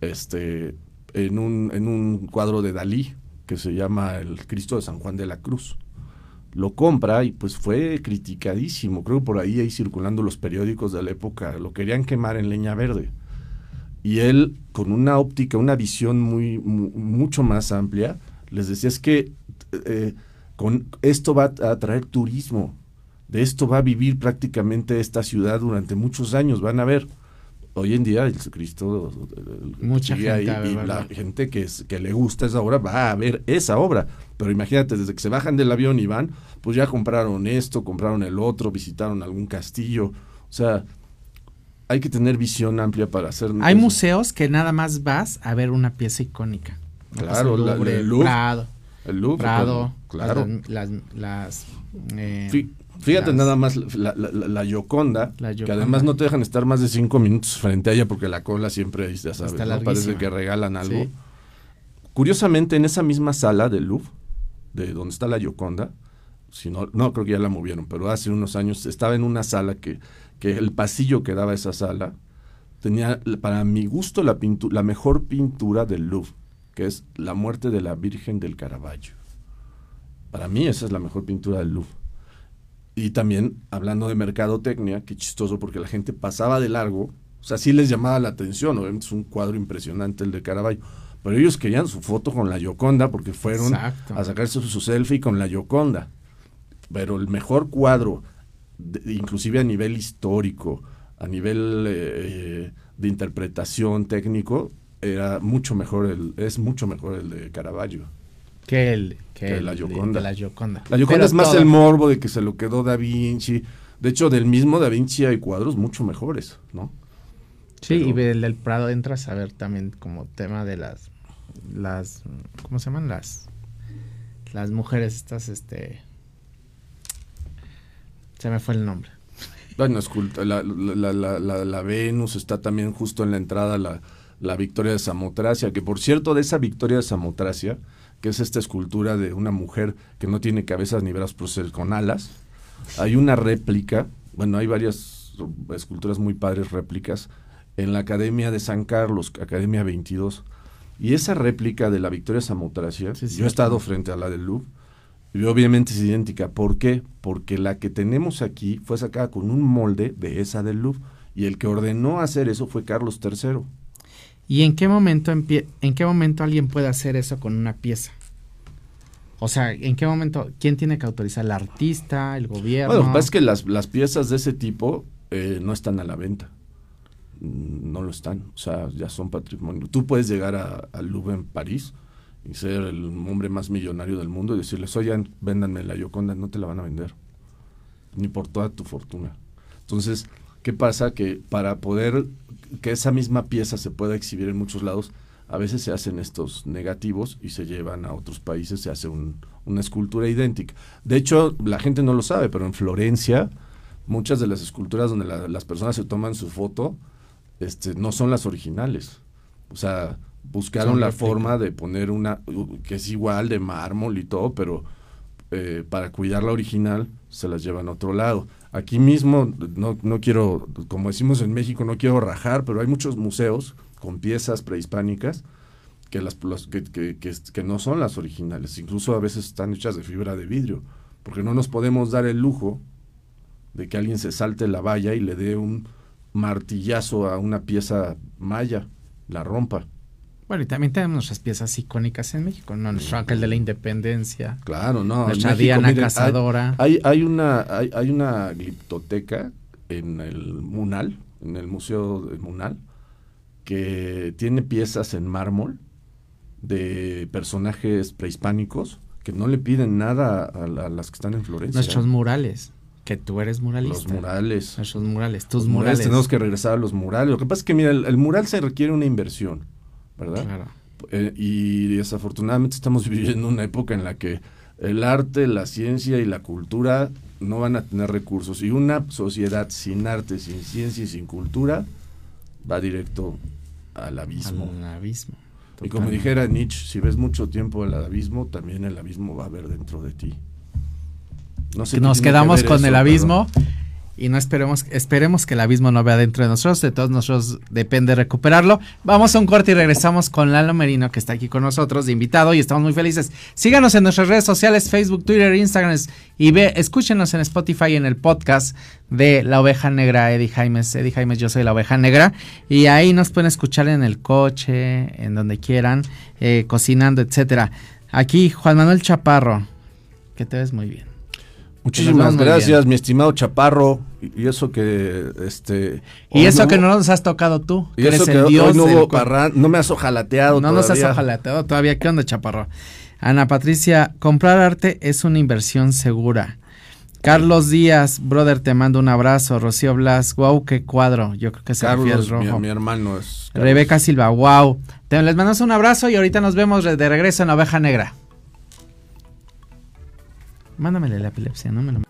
este, en, un, en un cuadro de Dalí que se llama El Cristo de San Juan de la Cruz lo compra y pues fue criticadísimo. Creo que por ahí ahí circulando los periódicos de la época lo querían quemar en leña verde. Y él con una óptica, una visión muy mucho más amplia, les decía es que eh, con esto va a atraer turismo. De esto va a vivir prácticamente esta ciudad durante muchos años. Van a ver hoy en día el Cristo mucha gente y la gente que, es, que le gusta esa obra va a ver esa obra. Pero imagínate desde que se bajan del avión y van pues ya compraron esto compraron el otro visitaron algún castillo. O sea hay que tener visión amplia para hacer hay museos que nada más vas a ver una pieza icónica. Claro el, Louvre, el Louvre, Prado el Louvre Prado claro. las, las, eh, Fíjate nada más la, la, la, Yoconda, que además no te dejan estar más de cinco minutos frente a ella porque la cola siempre, ya sabes, parece que regalan algo. Curiosamente, en esa misma sala del Louvre, de donde está la Yoconda, si no, no creo que ya la movieron, pero hace unos años estaba en una sala que, que el pasillo que daba esa sala tenía, para mi gusto, la, la mejor pintura del Louvre, que es la muerte de la Virgen del Caravaggio. Para mí esa es la mejor pintura del Louvre y también hablando de mercadotecnia, qué chistoso porque la gente pasaba de largo, o sea, sí les llamaba la atención, obviamente es un cuadro impresionante el de Caravaggio, pero ellos querían su foto con la Yoconda porque fueron a sacarse su, selfie con la Yoconda. Pero el mejor cuadro, inclusive a nivel histórico, a nivel eh, de interpretación técnico, era mucho mejor el, es mucho mejor el de Caravaggio. Que el que, la Gioconda. la Gioconda. La Gioconda es más el morbo de que se lo quedó Da Vinci. De hecho, del mismo Da Vinci hay cuadros mucho mejores, ¿no? Sí, y del, del Prado entras a ver también como tema de las las ¿cómo se llaman? las las mujeres estas este se me fue el nombre. Bueno, la, la, la, la, Venus está también justo en la entrada la, la Victoria de Samotracia, que por cierto de esa Victoria de Samotracia que es esta escultura de una mujer que no tiene cabezas ni brazos, con alas. Hay una réplica, bueno, hay varias esculturas muy padres, réplicas, en la Academia de San Carlos, Academia 22. Y esa réplica de la Victoria Samotracia, yo he estado frente a la del Louvre, y obviamente es idéntica. ¿Por qué? Porque la que tenemos aquí fue sacada con un molde de esa del Louvre. Y el que ordenó hacer eso fue Carlos III. ¿Y en qué momento en qué momento alguien puede hacer eso con una pieza? O sea, ¿en qué momento quién tiene que autorizar? ¿El artista, el gobierno? Bueno, es que las, las piezas de ese tipo eh, no están a la venta. Mm, no lo están. O sea, ya son patrimonio. Tú puedes llegar al Louvre en París y ser el hombre más millonario del mundo y decirles, oigan, véndanme la Yoconda, no te la van a vender. Ni por toda tu fortuna. Entonces, ¿qué pasa? Que para poder que esa misma pieza se pueda exhibir en muchos lados, a veces se hacen estos negativos y se llevan a otros países, se hace una escultura idéntica. De hecho, la gente no lo sabe, pero en Florencia, muchas de las esculturas donde las personas se toman su foto, este, no son las originales. O sea, buscaron la forma de poner una que es igual de mármol y todo, pero eh, para cuidar la original se las llevan a otro lado. Aquí mismo, no, no quiero, como decimos en México, no quiero rajar, pero hay muchos museos con piezas prehispánicas que, las, que, que, que, no son las originales. Incluso a veces están hechas de fibra de vidrio, porque no nos podemos dar el lujo de que alguien se salte la valla y le dé un martillazo a una pieza maya, la rompa. Bueno, y también tenemos nuestras piezas icónicas en México, ¿no? Nuestro ángel de la independencia. Claro, no. Nuestra Diana Cazadora. Hay, hay, una, hay, hay, una gliptoteca en el Munal, en el Museo de Munal, que tiene piezas en mármol de personajes prehispánicos que no le piden nada a, las que están en Florencia. Nuestros murales. Que tú eres muralista. Los murales. Nuestros murales, tus murales. Tenemos que regresar a los murales. Lo que pasa es que, mira, el mural se requiere una inversión ¿verdad? Eh, y desafortunadamente estamos viviendo una época en la que el arte, la ciencia y la cultura no van a tener recursos. Y una sociedad sin arte, sin ciencia y sin cultura va directo al abismo. Al abismo. Y como dijera Nietzsche, si ves mucho tiempo el abismo, también el abismo va a haber dentro de ti. No sé Nos quedamos con el abismo y no esperemos, esperemos que el abismo no vea dentro de nosotros, de todos nosotros depende recuperarlo. Vamos a un corte y regresamos con Lalo Merino, que está aquí con nosotros de invitado y estamos muy felices. Síganos en nuestras redes sociales, Facebook, Twitter, Instagram y ve, escúchenos en Spotify en el podcast de La Oveja Negra, Eddie Jaimes. Eddie Jaimes, yo soy La Oveja Negra y ahí nos pueden escuchar en el coche, en donde quieran, eh, cocinando, etcétera. Aquí, Juan Manuel Chaparro, que te ves muy bien. Muchísimas gracias, mi estimado Chaparro. Y eso que, este... Y eso que no nos has tocado tú. Y eso que Dios no, no me has ojalateado No nos has ojalateado todavía. ¿Qué onda, Chaparro? Ana Patricia, comprar arte es una inversión segura. Carlos Díaz, brother, te mando un abrazo. Rocío Blas, wow, qué cuadro. Yo creo que se Carlos, rojo. Mi, hermano es. Rebeca Silva, wow. Te, les mandamos un abrazo y ahorita nos vemos de regreso en la oveja negra. Mándamele la epilepsia, no me lo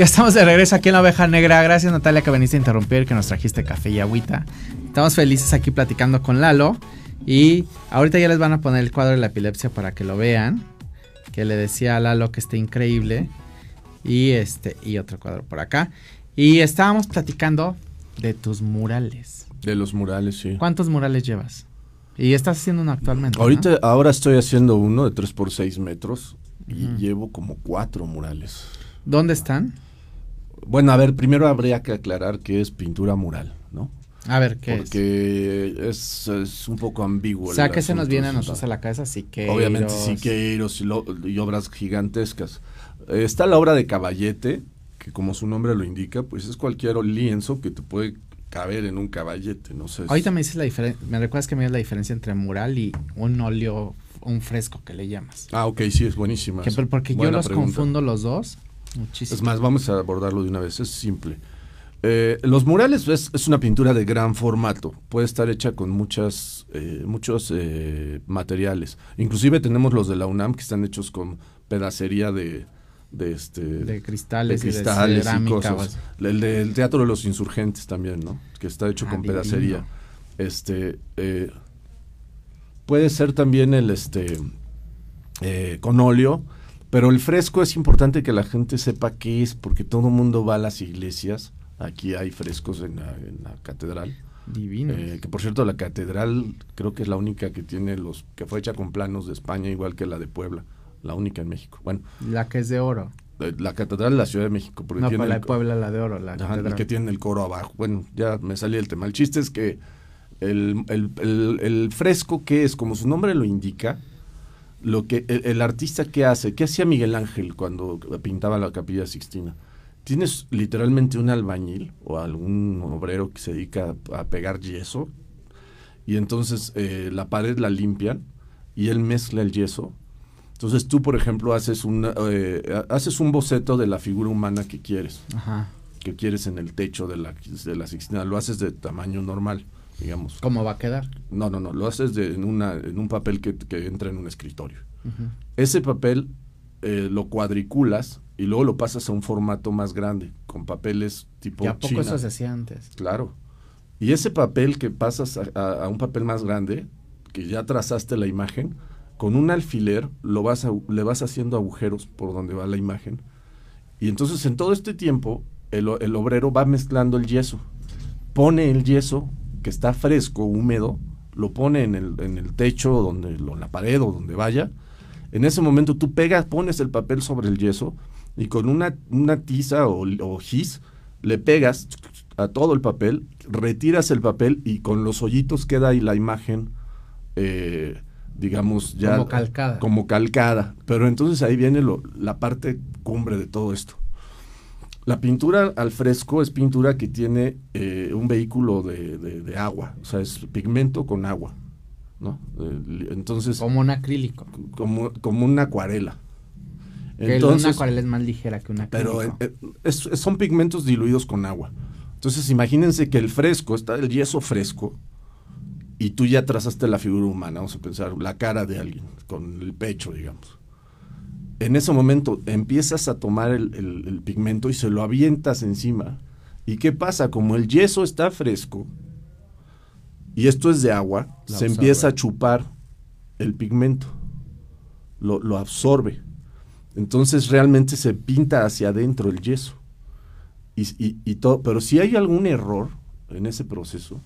Ya estamos de regreso aquí en la oveja negra. Gracias Natalia que veniste a interrumpir, que nos trajiste café y agüita. Estamos felices aquí platicando con Lalo. Y ahorita ya les van a poner el cuadro de la epilepsia para que lo vean. Que le decía a Lalo que está increíble. Y este, y otro cuadro por acá. Y estábamos platicando de tus murales. De los murales, sí. ¿Cuántos murales llevas? Y estás haciendo uno actualmente. Ahorita, ahora estoy haciendo uno de 3 por 6 metros. Y llevo como cuatro murales. ¿Dónde están? Bueno, a ver, primero habría que aclarar que es pintura mural, ¿no? A ver, ¿qué Porque es? es, un poco ambiguo. O sea, que se nos viene a nosotros a la cabeza Siqueiros. Obviamente Siqueiros y, y obras gigantescas. está la obra de Caballete, que como su nombre lo indica, pues es cualquier lienzo que te puede caber en un caballete, no sé. Ahorita me dices la diferencia, me recuerdas que me dices la diferencia entre mural y un óleo, un fresco que le llamas. Ah, ok, sí, es buenísima. porque yo los confundo los dos. Muchísimo. Es más, vamos a abordarlo de una vez, es simple. Eh, los murales es, una pintura de gran formato, puede estar hecha con muchas, eh, muchos eh, materiales. Inclusive tenemos los de la UNAM que están hechos con pedacería de, de, este, de cristales, y, cosas. El del Teatro de los Insurgentes también, ¿no? Que está hecho ah, con pedacería. Este, puede ser también el este con óleo pero el fresco es importante que la gente sepa qué es, porque todo el mundo va a las iglesias. Aquí hay frescos en la, catedral. Divino. Eh, que por cierto, la catedral creo que es la única que tiene los. que fue hecha con planos de España, igual que la de Puebla. La única en México. Bueno. La que es de oro. Eh, la catedral de la Ciudad de México. Porque no, la de Puebla, la de oro. La que tiene el coro abajo. Bueno, ya me salí el tema. El chiste es que el, el fresco, que es, como su nombre lo indica, lo que el, artista que hace, ¿qué hacía Miguel Ángel cuando pintaba la Capilla Sixtina? Tienes literalmente un albañil o algún obrero que se dedica a, pegar yeso y entonces eh, la pared la limpian y él mezcla el yeso. Entonces tú, por ejemplo, haces, una, eh, haces un boceto de la figura humana que quieres, Ajá. que quieres en el techo de la, de la Sixtina. Lo haces de tamaño normal, digamos. ¿Cómo va a quedar? No, no, no, lo haces de, en, una, en un papel que, que entra en un escritorio. Ese papel eh, lo cuadriculas y luego lo pasas a un formato más grande, con papeles tipo ¿Y a poco eso se hacía antes? Claro. Y ese papel que pasas a, a- a un papel más grande, que ya trazaste la imagen, con un alfiler lo vas a- le vas haciendo agujeros por donde va la imagen. Y entonces en todo este tiempo el obrero va mezclando el yeso. Pone el yeso que está fresco, húmedo, lo pone en el, en el techo, donde, en la pared o donde vaya. En ese momento tú pegas, pones el papel sobre el yeso y con una, una tiza o, o gis le pegas a todo el papel, retiras el papel y con los hoyitos queda ahí la imagen, eh, digamos, ya Como calcada. como calcada. Pero entonces ahí viene lo- la parte cumbre de todo esto. La pintura al fresco es pintura que tiene eh, un vehículo de, de- de agua, o sea, es pigmento con agua, ¿no? Entonces, Como un acrílico. como, como una acuarela. que una acuarela es más ligera que un acrílico. pero eh, eh, es- son pigmentos diluidos con agua. Entonces imagínense que el fresco, está el yeso fresco, y tú ya trazaste la figura humana, vamos a pensar, la cara de alguien, con el pecho, digamos. En ese momento empiezas a tomar el, el- el pigmento y se lo avientas encima. ¿Y qué pasa? Como el yeso está fresco, y esto es de agua, se absorbe. empieza a chupar el pigmento, lo, lo absorbe. Entonces realmente se pinta hacia adentro el yeso. Y, y- y todo, pero si hay algún error en ese proceso,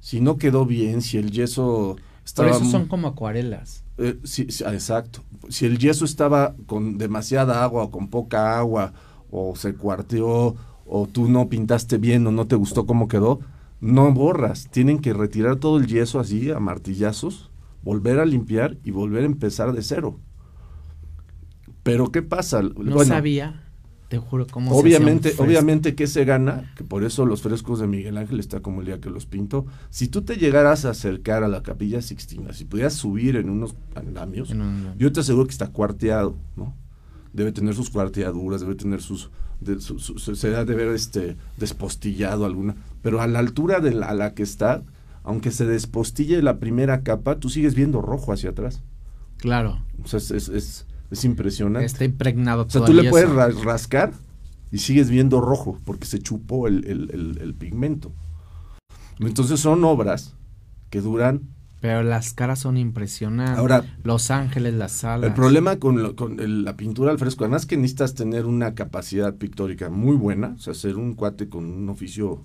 si no quedó bien, si el yeso Por estaba eso mu- son como acuarelas. eh, sí, sí, ah, exacto. Si el yeso estaba con demasiada agua o con poca agua, o se cuarteó, o tú no pintaste bien o no te gustó cómo quedó, no borras. Tienen que retirar todo el yeso así a martillazos, volver a limpiar y volver a empezar de cero. Pero ¿qué pasa? No Bueno, sabía, te juro, cómo se Obviamente, fresco. obviamente que se gana, que por eso los frescos de Miguel Ángel está como el día que los pintó. Si tú te llegaras a acercar a la capilla Sixtina, si pudieras subir en unos andamios, En un- yo te aseguro que está cuarteado, ¿no? Debe tener sus cuarteaduras, debe tener sus, de, su- su- se- se ha de ver este despostillado alguna, pero a la altura de la, a la que está, aunque se despostille la primera capa, tú sigues viendo rojo hacia atrás. Claro, O sea, es, es, es- es impresionante. está impregnado O sea, tú le puedes ra- rascar y sigues viendo rojo porque se chupó el, el- el- el pigmento. Entonces son obras que duran. Pero las caras son impresionantes. Ahora, Los ángeles, las alas. el problema con, lo- con la pintura al fresco, además que necesitas tener una capacidad pictórica muy buena, o sea, ser un cuate con un oficio,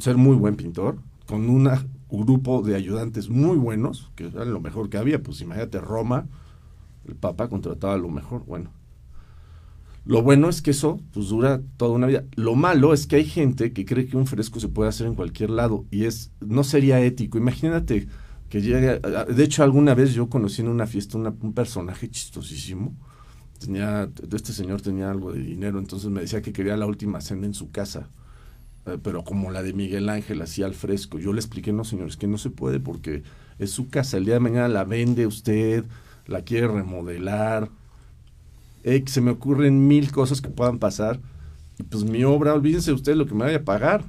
ser muy buen pintor, con una- un grupo de ayudantes muy buenos, que eran lo mejor que había, pues imagínate Roma, el Papa contrataba lo mejor, bueno. Lo bueno es que eso pues dura toda una vida. Lo malo es que hay gente que cree que un fresco se puede hacer en cualquier lado y es no sería ético. Imagínate que llegue, de hecho alguna vez yo conocí en una fiesta un personaje chistosísimo. Tenía este señor tenía algo de dinero, entonces me decía que quería la última cena en su casa. eh, pero como la de Miguel Ángel, así al fresco. Yo le expliqué, no señores, que no se puede porque es su casa. El día de mañana la vende usted, la quiere remodelar, se me ocurren mil cosas que puedan pasar. Y pues mi obra, olvídense ustedes lo que me vaya a pagar.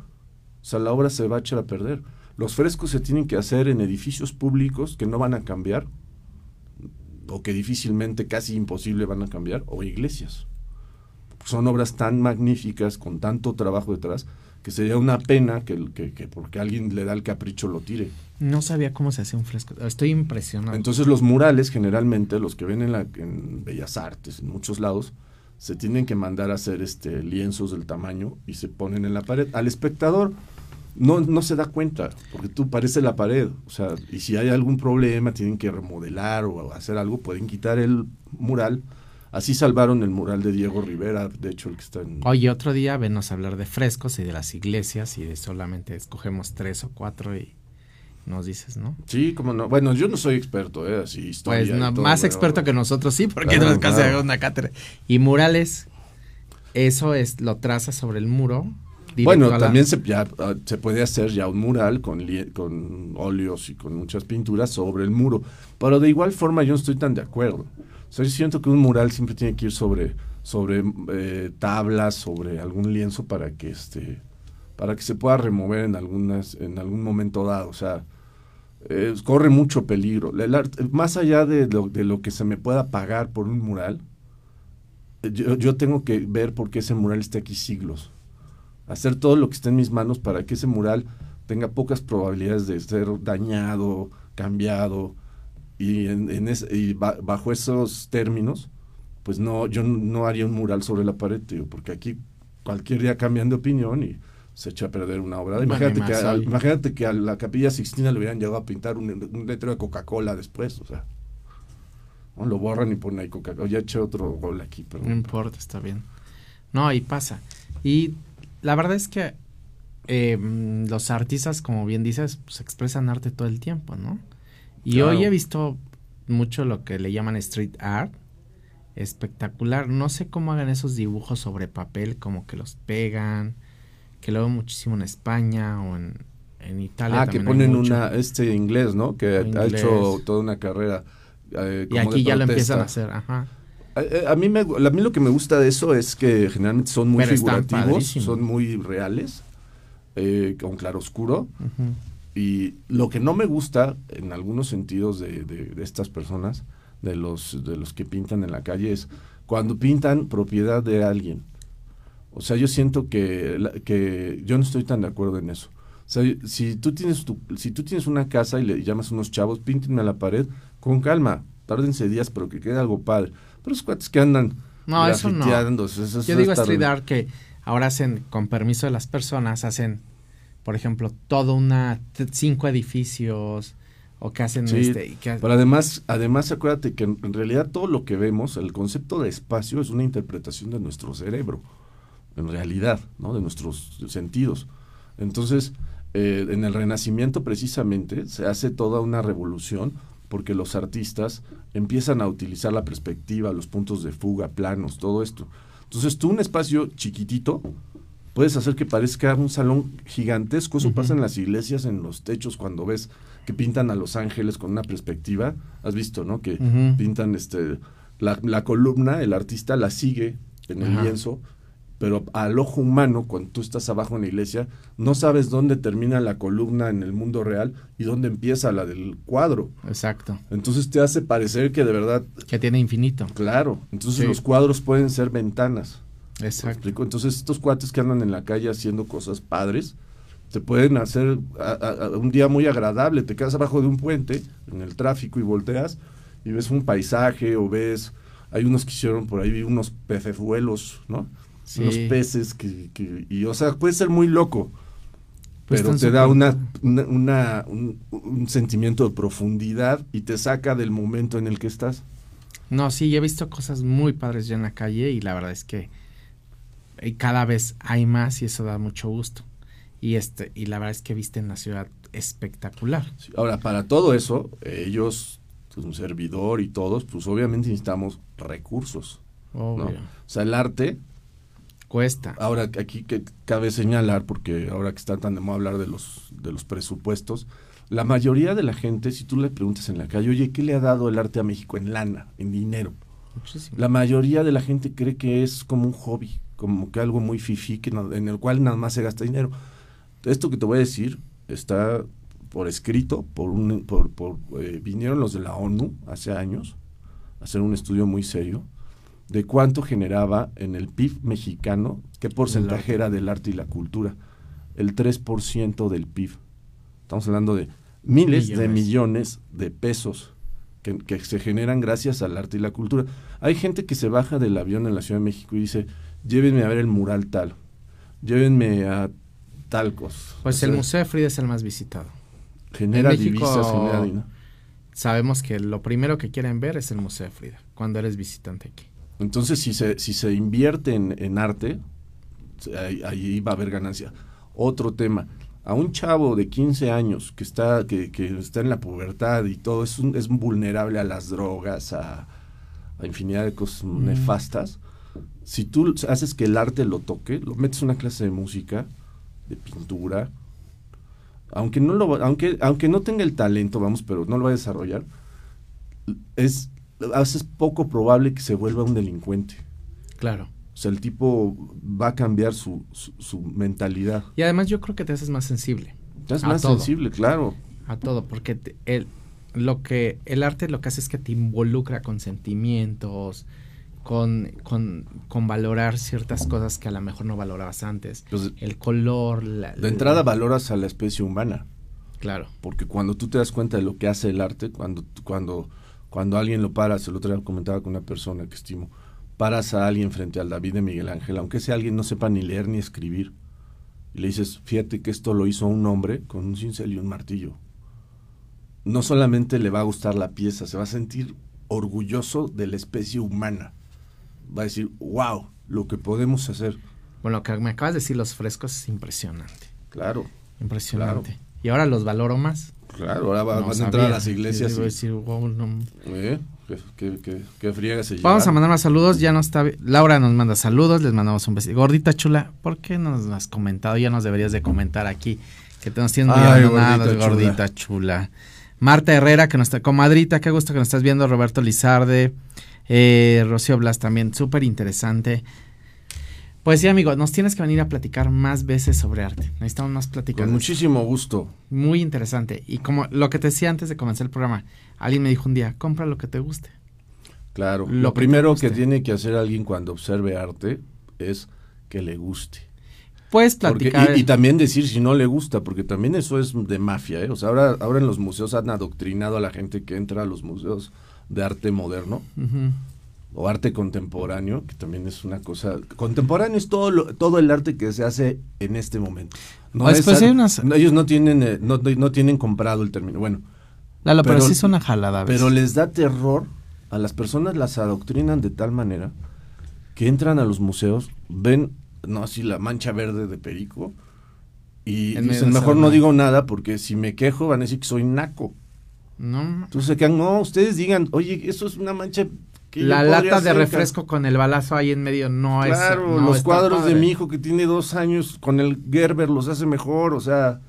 O sea, la obra se va a echar a perder. Los frescos se tienen que hacer en edificios públicos que no van a cambiar, o que difícilmente, casi imposible van a cambiar, o iglesias. Son obras tan magníficas, con tanto trabajo detrás, que sería una pena que, que, que porque alguien le da el capricho lo tire. No sabía cómo se hacía un fresco. Estoy impresionado. Entonces los murales, generalmente, los que ven en, la, en Bellas Artes, en muchos lados, se tienen que mandar a hacer este lienzos del tamaño y se ponen en la pared. Al espectador no, no se da cuenta, porque tú parece la pared. O sea, y si hay algún problema, tienen que remodelar o hacer algo, pueden quitar el mural. Así salvaron el mural de Diego Rivera, de hecho, el que está en... Oye, otro día venos a hablar de frescos y de las iglesias y de solamente escogemos tres o cuatro y nos dices, ¿no? Sí, como no. Bueno, yo no soy experto, ¿eh? Así, historia Pues y no, todo, más experto que nosotros, sí, porque Claro, no es casi claro. una cátedra. Y murales, eso es, lo trazas sobre el muro bueno, también se, ya, ah, se puede hacer ya un mural con, con óleos y con muchas pinturas sobre el muro. Pero de igual forma yo no estoy tan de acuerdo. Yo siento que un mural siempre tiene que ir sobre, sobre eh, tablas, sobre algún lienzo para que este para que se pueda remover en algunas en algún momento dado. O sea, corre mucho peligro. más allá de lo, de lo, que se me pueda pagar por un mural, yo, yo tengo que ver por qué ese mural está aquí siglos hacer todo lo que esté en mis manos para que ese mural tenga pocas probabilidades de ser dañado, cambiado, y, en, y bajo esos términos, pues no, yo no haría un mural sobre la pared, tío, porque aquí cualquier día cambian de opinión y se echa a perder una obra. Imagínate, que, a, imagínate que a la capilla Sixtina le hubieran llegado a pintar un, un letrero de Coca-Cola después, o sea. No, lo borran y ponen ahí Coca-Cola. Ya eché otro gol aquí, pero. No importa, está bien. No, ahí pasa. Y la verdad es que em, los artistas, como bien dices, pues expresan arte todo el tiempo, ¿no? Y hoy he visto mucho lo que le llaman street art. Espectacular. No sé cómo hagan esos dibujos sobre papel, como que los pegan. Que lo veo muchísimo en España o en, Italia. Ah, que ponen una, este inglés, ¿no? Que ha hecho toda una carrera. Eh, y aquí ya lo empiezan a hacer, ajá. A, mí me, a mí lo que me gusta de eso es que generalmente son muy figurativos, son muy reales, eh, con claroscuro. Y lo que no me gusta, en algunos sentidos de, de, estas personas, de los, de los que pintan en la calle, es cuando pintan propiedad de alguien. O sea, yo siento que, que yo no estoy tan de acuerdo en eso. O sea, si tú tienes tu, si tú tienes una casa y le llamas a unos chavos, píntenme a la pared, con calma, tárdense días, pero que quede algo padre. Pero esos cuates que andan no, eso no. Yo digo street art que ahora hacen, con permiso de las personas, hacen, por ejemplo, todo una, cinco edificios, o que hacen este. Pero además, además acuérdate que en, realidad todo lo que vemos, el concepto de espacio es una interpretación de nuestro cerebro, en realidad, ¿no? De nuestros sentidos. Entonces, eh, en el Renacimiento precisamente se hace toda una revolución porque los artistas empiezan a utilizar la perspectiva, los puntos de fuga, planos, todo esto. Entonces tú un espacio chiquitito puedes hacer que parezca un salón gigantesco. Eso pasa en las iglesias, en los techos, cuando ves que pintan a los ángeles con una perspectiva. Has visto, ¿no? Que pintan este la, la, columna, el artista la sigue en el lienzo pero al ojo humano, cuando tú estás abajo en la iglesia, no sabes dónde termina la columna en el mundo real y dónde empieza la del cuadro. Exacto. Entonces te hace parecer que de verdad... Que tiene infinito. Claro. Entonces los cuadros pueden ser ventanas. Exacto. Entonces estos cuates que andan en la calle haciendo cosas padres, te pueden hacer un día muy agradable. Te quedas abajo de un puente en el tráfico y volteas y ves un paisaje o ves... Hay unos que hicieron por ahí unos pecezuelos, ¿no? unos peces que, y o sea, puede ser muy loco, pues pero te da una, una, un, sentimiento de profundidad y te saca del momento en el que estás. No, sí, he visto cosas muy padres ya en la calle y la verdad es que eh, cada vez hay más y eso da mucho gusto. Y este y la verdad es que viste en la ciudad espectacular. ahora, para todo eso, ellos, pues, un servidor y todos, pues obviamente necesitamos recursos. O sea, el arte Cuesta. Ahora, aquí que cabe señalar, porque ahora que está tan de moda hablar de los, de los presupuestos, la mayoría de la gente, si tú le preguntas en la calle, oye, ¿qué le ha dado el arte a México en lana, en dinero? La mayoría de la gente cree que es como un hobby, como que algo muy fifi, que en el cual nada más se gasta dinero. Esto que te voy a decir está por escrito, por un, por, por eh, vinieron los de la ONU hace años a hacer un estudio muy serio de cuánto generaba en el PIB mexicano, qué porcentaje era del arte y la cultura. El 3% del PIB. Estamos hablando de miles de millones de pesos que, se generan gracias al arte y la cultura. Hay gente que se baja del avión en la Ciudad de México y dice, llévenme a ver el mural tal, llévenme a tal cosa. Pues el Museo de Frida es el más visitado. Genera divisas, genera Sabemos que lo primero que quieren ver es el Museo de Frida, cuando eres visitante aquí. Entonces, si se, si se invierte en, arte, ahí, va a haber ganancia. Otro tema, a un chavo de 15 años que está, que, que está en la pubertad y todo, es, es vulnerable a las drogas, a, a infinidad de cosas nefastas. Si tú haces que el arte lo toque, lo metes en una clase de música, de pintura, aunque no lo aunque aunque no tenga el talento, vamos, pero no lo va a desarrollar, es es poco probable que se vuelva un delincuente. Claro. O sea, el tipo va a cambiar su, su, mentalidad. Y además yo creo que te haces más sensible. Te haces más sensible, claro. A todo, porque el, lo que el arte lo que hace es que te involucra con sentimientos, con, con, con, valorar ciertas cosas que a lo mejor no valorabas antes. Pues, el color. La, de entrada valoras a la especie humana. Claro. Porque cuando tú te das cuenta de lo que hace el arte, cuando, cuando, cuando alguien lo paras, el otro día comentaba con una persona que estimo, paras a alguien frente al David de Miguel Ángel, aunque ese alguien no sepa ni leer ni escribir, y le dices, fíjate que esto lo hizo un hombre con un cincel y un martillo. No solamente le va a gustar la pieza, se va a sentir orgulloso de la especie humana va a decir, wow, lo que podemos hacer. Bueno, lo que me acabas de decir, los frescos es impresionante. Claro. Impresionante. Y ahora los valoro más. Claro, ahora van a entrar a las iglesias. Y... Decir, wow, no. ¿Eh? ¿Qué, qué, qué, friega se Vamos a mandar más saludos. Ya no está. Laura nos manda saludos. Les mandamos un besito. Gordita chula, ¿por qué no nos has comentado? Ya nos deberías de comentar aquí. Que te nos tienes muy abandonados, gordita, chula. Marta Herrera, que nos está. Comadrita, qué gusto que nos estás viendo. Roberto Lizarde. Eh, Rocío Blas también, súper interesante. Pues sí, amigo, nos tienes que venir a platicar más veces sobre arte. Necesitamos más platicar. Con muchísimo gusto. Muy interesante. Y como lo que te decía antes de comenzar el programa, alguien me dijo un día, compra lo que te guste. Claro. Lo, primero que tiene que hacer alguien cuando observe arte es que le guste. Puedes platicar. y, también decir si no le gusta, porque también eso es de mafia, ¿eh? O sea, ahora, ahora en los museos han adoctrinado a la gente que entra a los museos de arte moderno o arte contemporáneo, que también es una cosa. Contemporáneo es todo, todo el arte que se hace en este momento. No pues, pues, ellos no tienen, eh, no, tienen comprado el término. Bueno. pero, sí es una jalada. Pero les da terror, a las personas las adoctrinan de tal manera que entran a los museos, ven, no así la mancha verde de Perico, y dicen, mejor no digo nada porque si me quejo van a decir que soy naco. No. Entonces se quedan, no, ustedes digan, oye, eso es una mancha que La lata de refresco con el balazo ahí en medio no es. Claro, los cuadros de mi hijo que tiene dos años con el Gerber los hace mejor, o sea.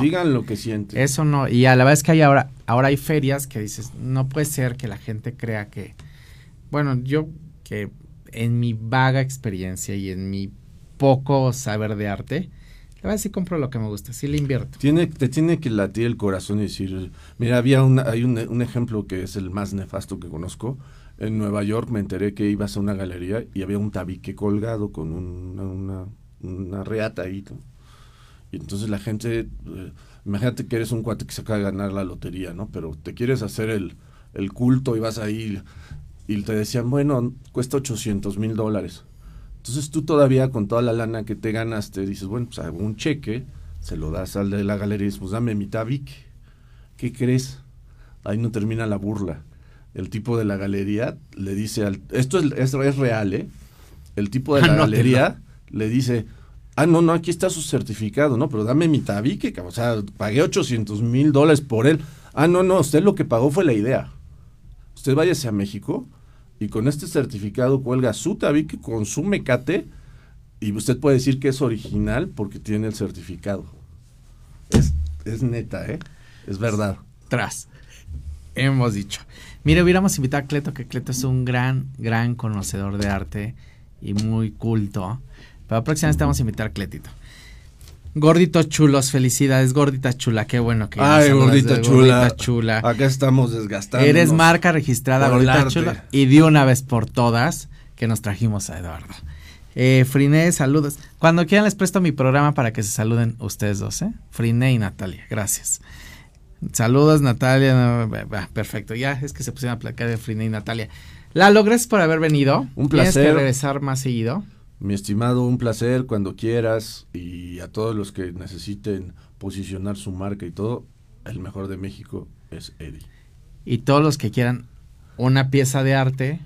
Digan lo que sienten. Eso no, y a la vez que hay ahora, ahora hay ferias que dices, no puede ser que la gente crea que, bueno, yo que en mi vaga experiencia y en mi poco saber de arte, a ver si compro lo que me gusta, si le invierto. Te tiene que latir el corazón y decir, mira, había hay un, ejemplo que es el más nefasto que conozco. En Nueva York me enteré que ibas a una galería y había un tabique colgado con una, una, reata ahí. Y entonces la gente, eh, imagínate que eres un cuate que se acaba de ganar la lotería, ¿no? Pero te quieres hacer el, el culto y vas ahí y te decían, bueno, cuesta 800 mil dólares. Entonces tú todavía con toda la lana que te ganaste dices, bueno, pues hago un cheque, se lo das al de la galería y dices, pues dame mi tabique. ¿Qué crees? Ahí no termina la burla. El tipo de la galería le dice al... Esto es, es, real, ¿eh? El tipo de la galería le dice, ah, no, no, aquí está su certificado, ¿no? Pero dame mi tabique, o sea, pagué 800 mil dólares por él. Ah, no, no, usted lo que pagó fue la idea. Usted váyase a México, y con este certificado cuelga su tabique con su mecate y usted puede decir que es original porque tiene el certificado. Es, es neta, ¿eh? Es verdad. Tras. Hemos dicho. Mire, hubiéramos invitado a Cleto, que Cleto es un gran, gran conocedor de arte y muy culto. Pero próximamente vamos a invitar a Cletito. Gordito chulos, felicidades, gordita chula, qué bueno que Ay, gordita chula. chula. Acá estamos desgastando. Eres marca registrada, gordita chula. Y de una vez por todas que nos trajimos a Eduardo. Eh, Friné, saludos. Cuando quieran les presto mi programa para que se saluden ustedes dos, ¿eh? Friné y Natalia, gracias. Saludos, Natalia. perfecto, ya es que se pusieron a placar de Friné y Natalia. Lalo, gracias por haber venido. Un placer. Tienes que regresar más seguido. Mi estimado, un placer cuando quieras y a todos los que necesiten posicionar su marca y todo, el mejor de México es Eddie. Y todos los que quieran una pieza de arte,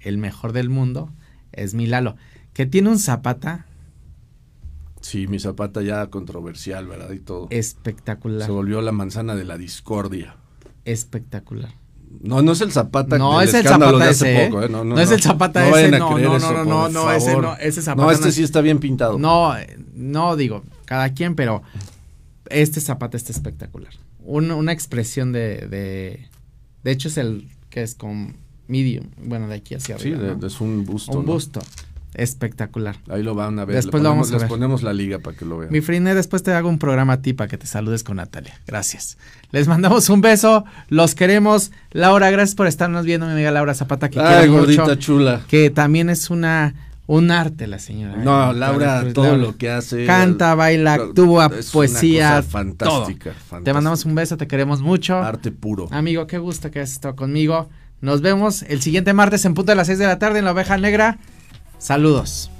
el mejor del mundo, es mi Lalo, que tiene un zapata. Sí, mi zapata ya controversial, ¿verdad? Y todo. Espectacular. Se volvió la manzana de la discordia. Espectacular. No, no es el Zapata. No es el Zapata ese. ¿eh? ¿eh? No, no, no, es el Zapata ese. No, no, no, no, no, ese no, ese Zapata. No, este sí está bien pintado. No, no digo, cada quien, pero este zapato está espectacular. una expresión de, de, de hecho es el que es con medium, bueno, de aquí hacia arriba. Sí, es un busto. Un busto. Espectacular. Ahí lo van a ver. Después lo vamos a les ponemos la liga para que lo vean. Mi Frine, después te hago un programa a ti para que te saludes con Natalia. Gracias. Les mandamos un beso. Los queremos. Laura, gracias por estarnos viendo, mi amiga Laura Zapata. Que Ay, gordita chula. Que también es una un arte la señora. ¿eh? No, Laura, todo lo que hace. Canta, baila, actúa, poesía. fantástica, Te mandamos un beso, te queremos mucho. Arte puro. Amigo, qué gusto que has estado conmigo. Nos vemos el siguiente martes en punto de las 6 de la tarde en la oveja negra. Saludos.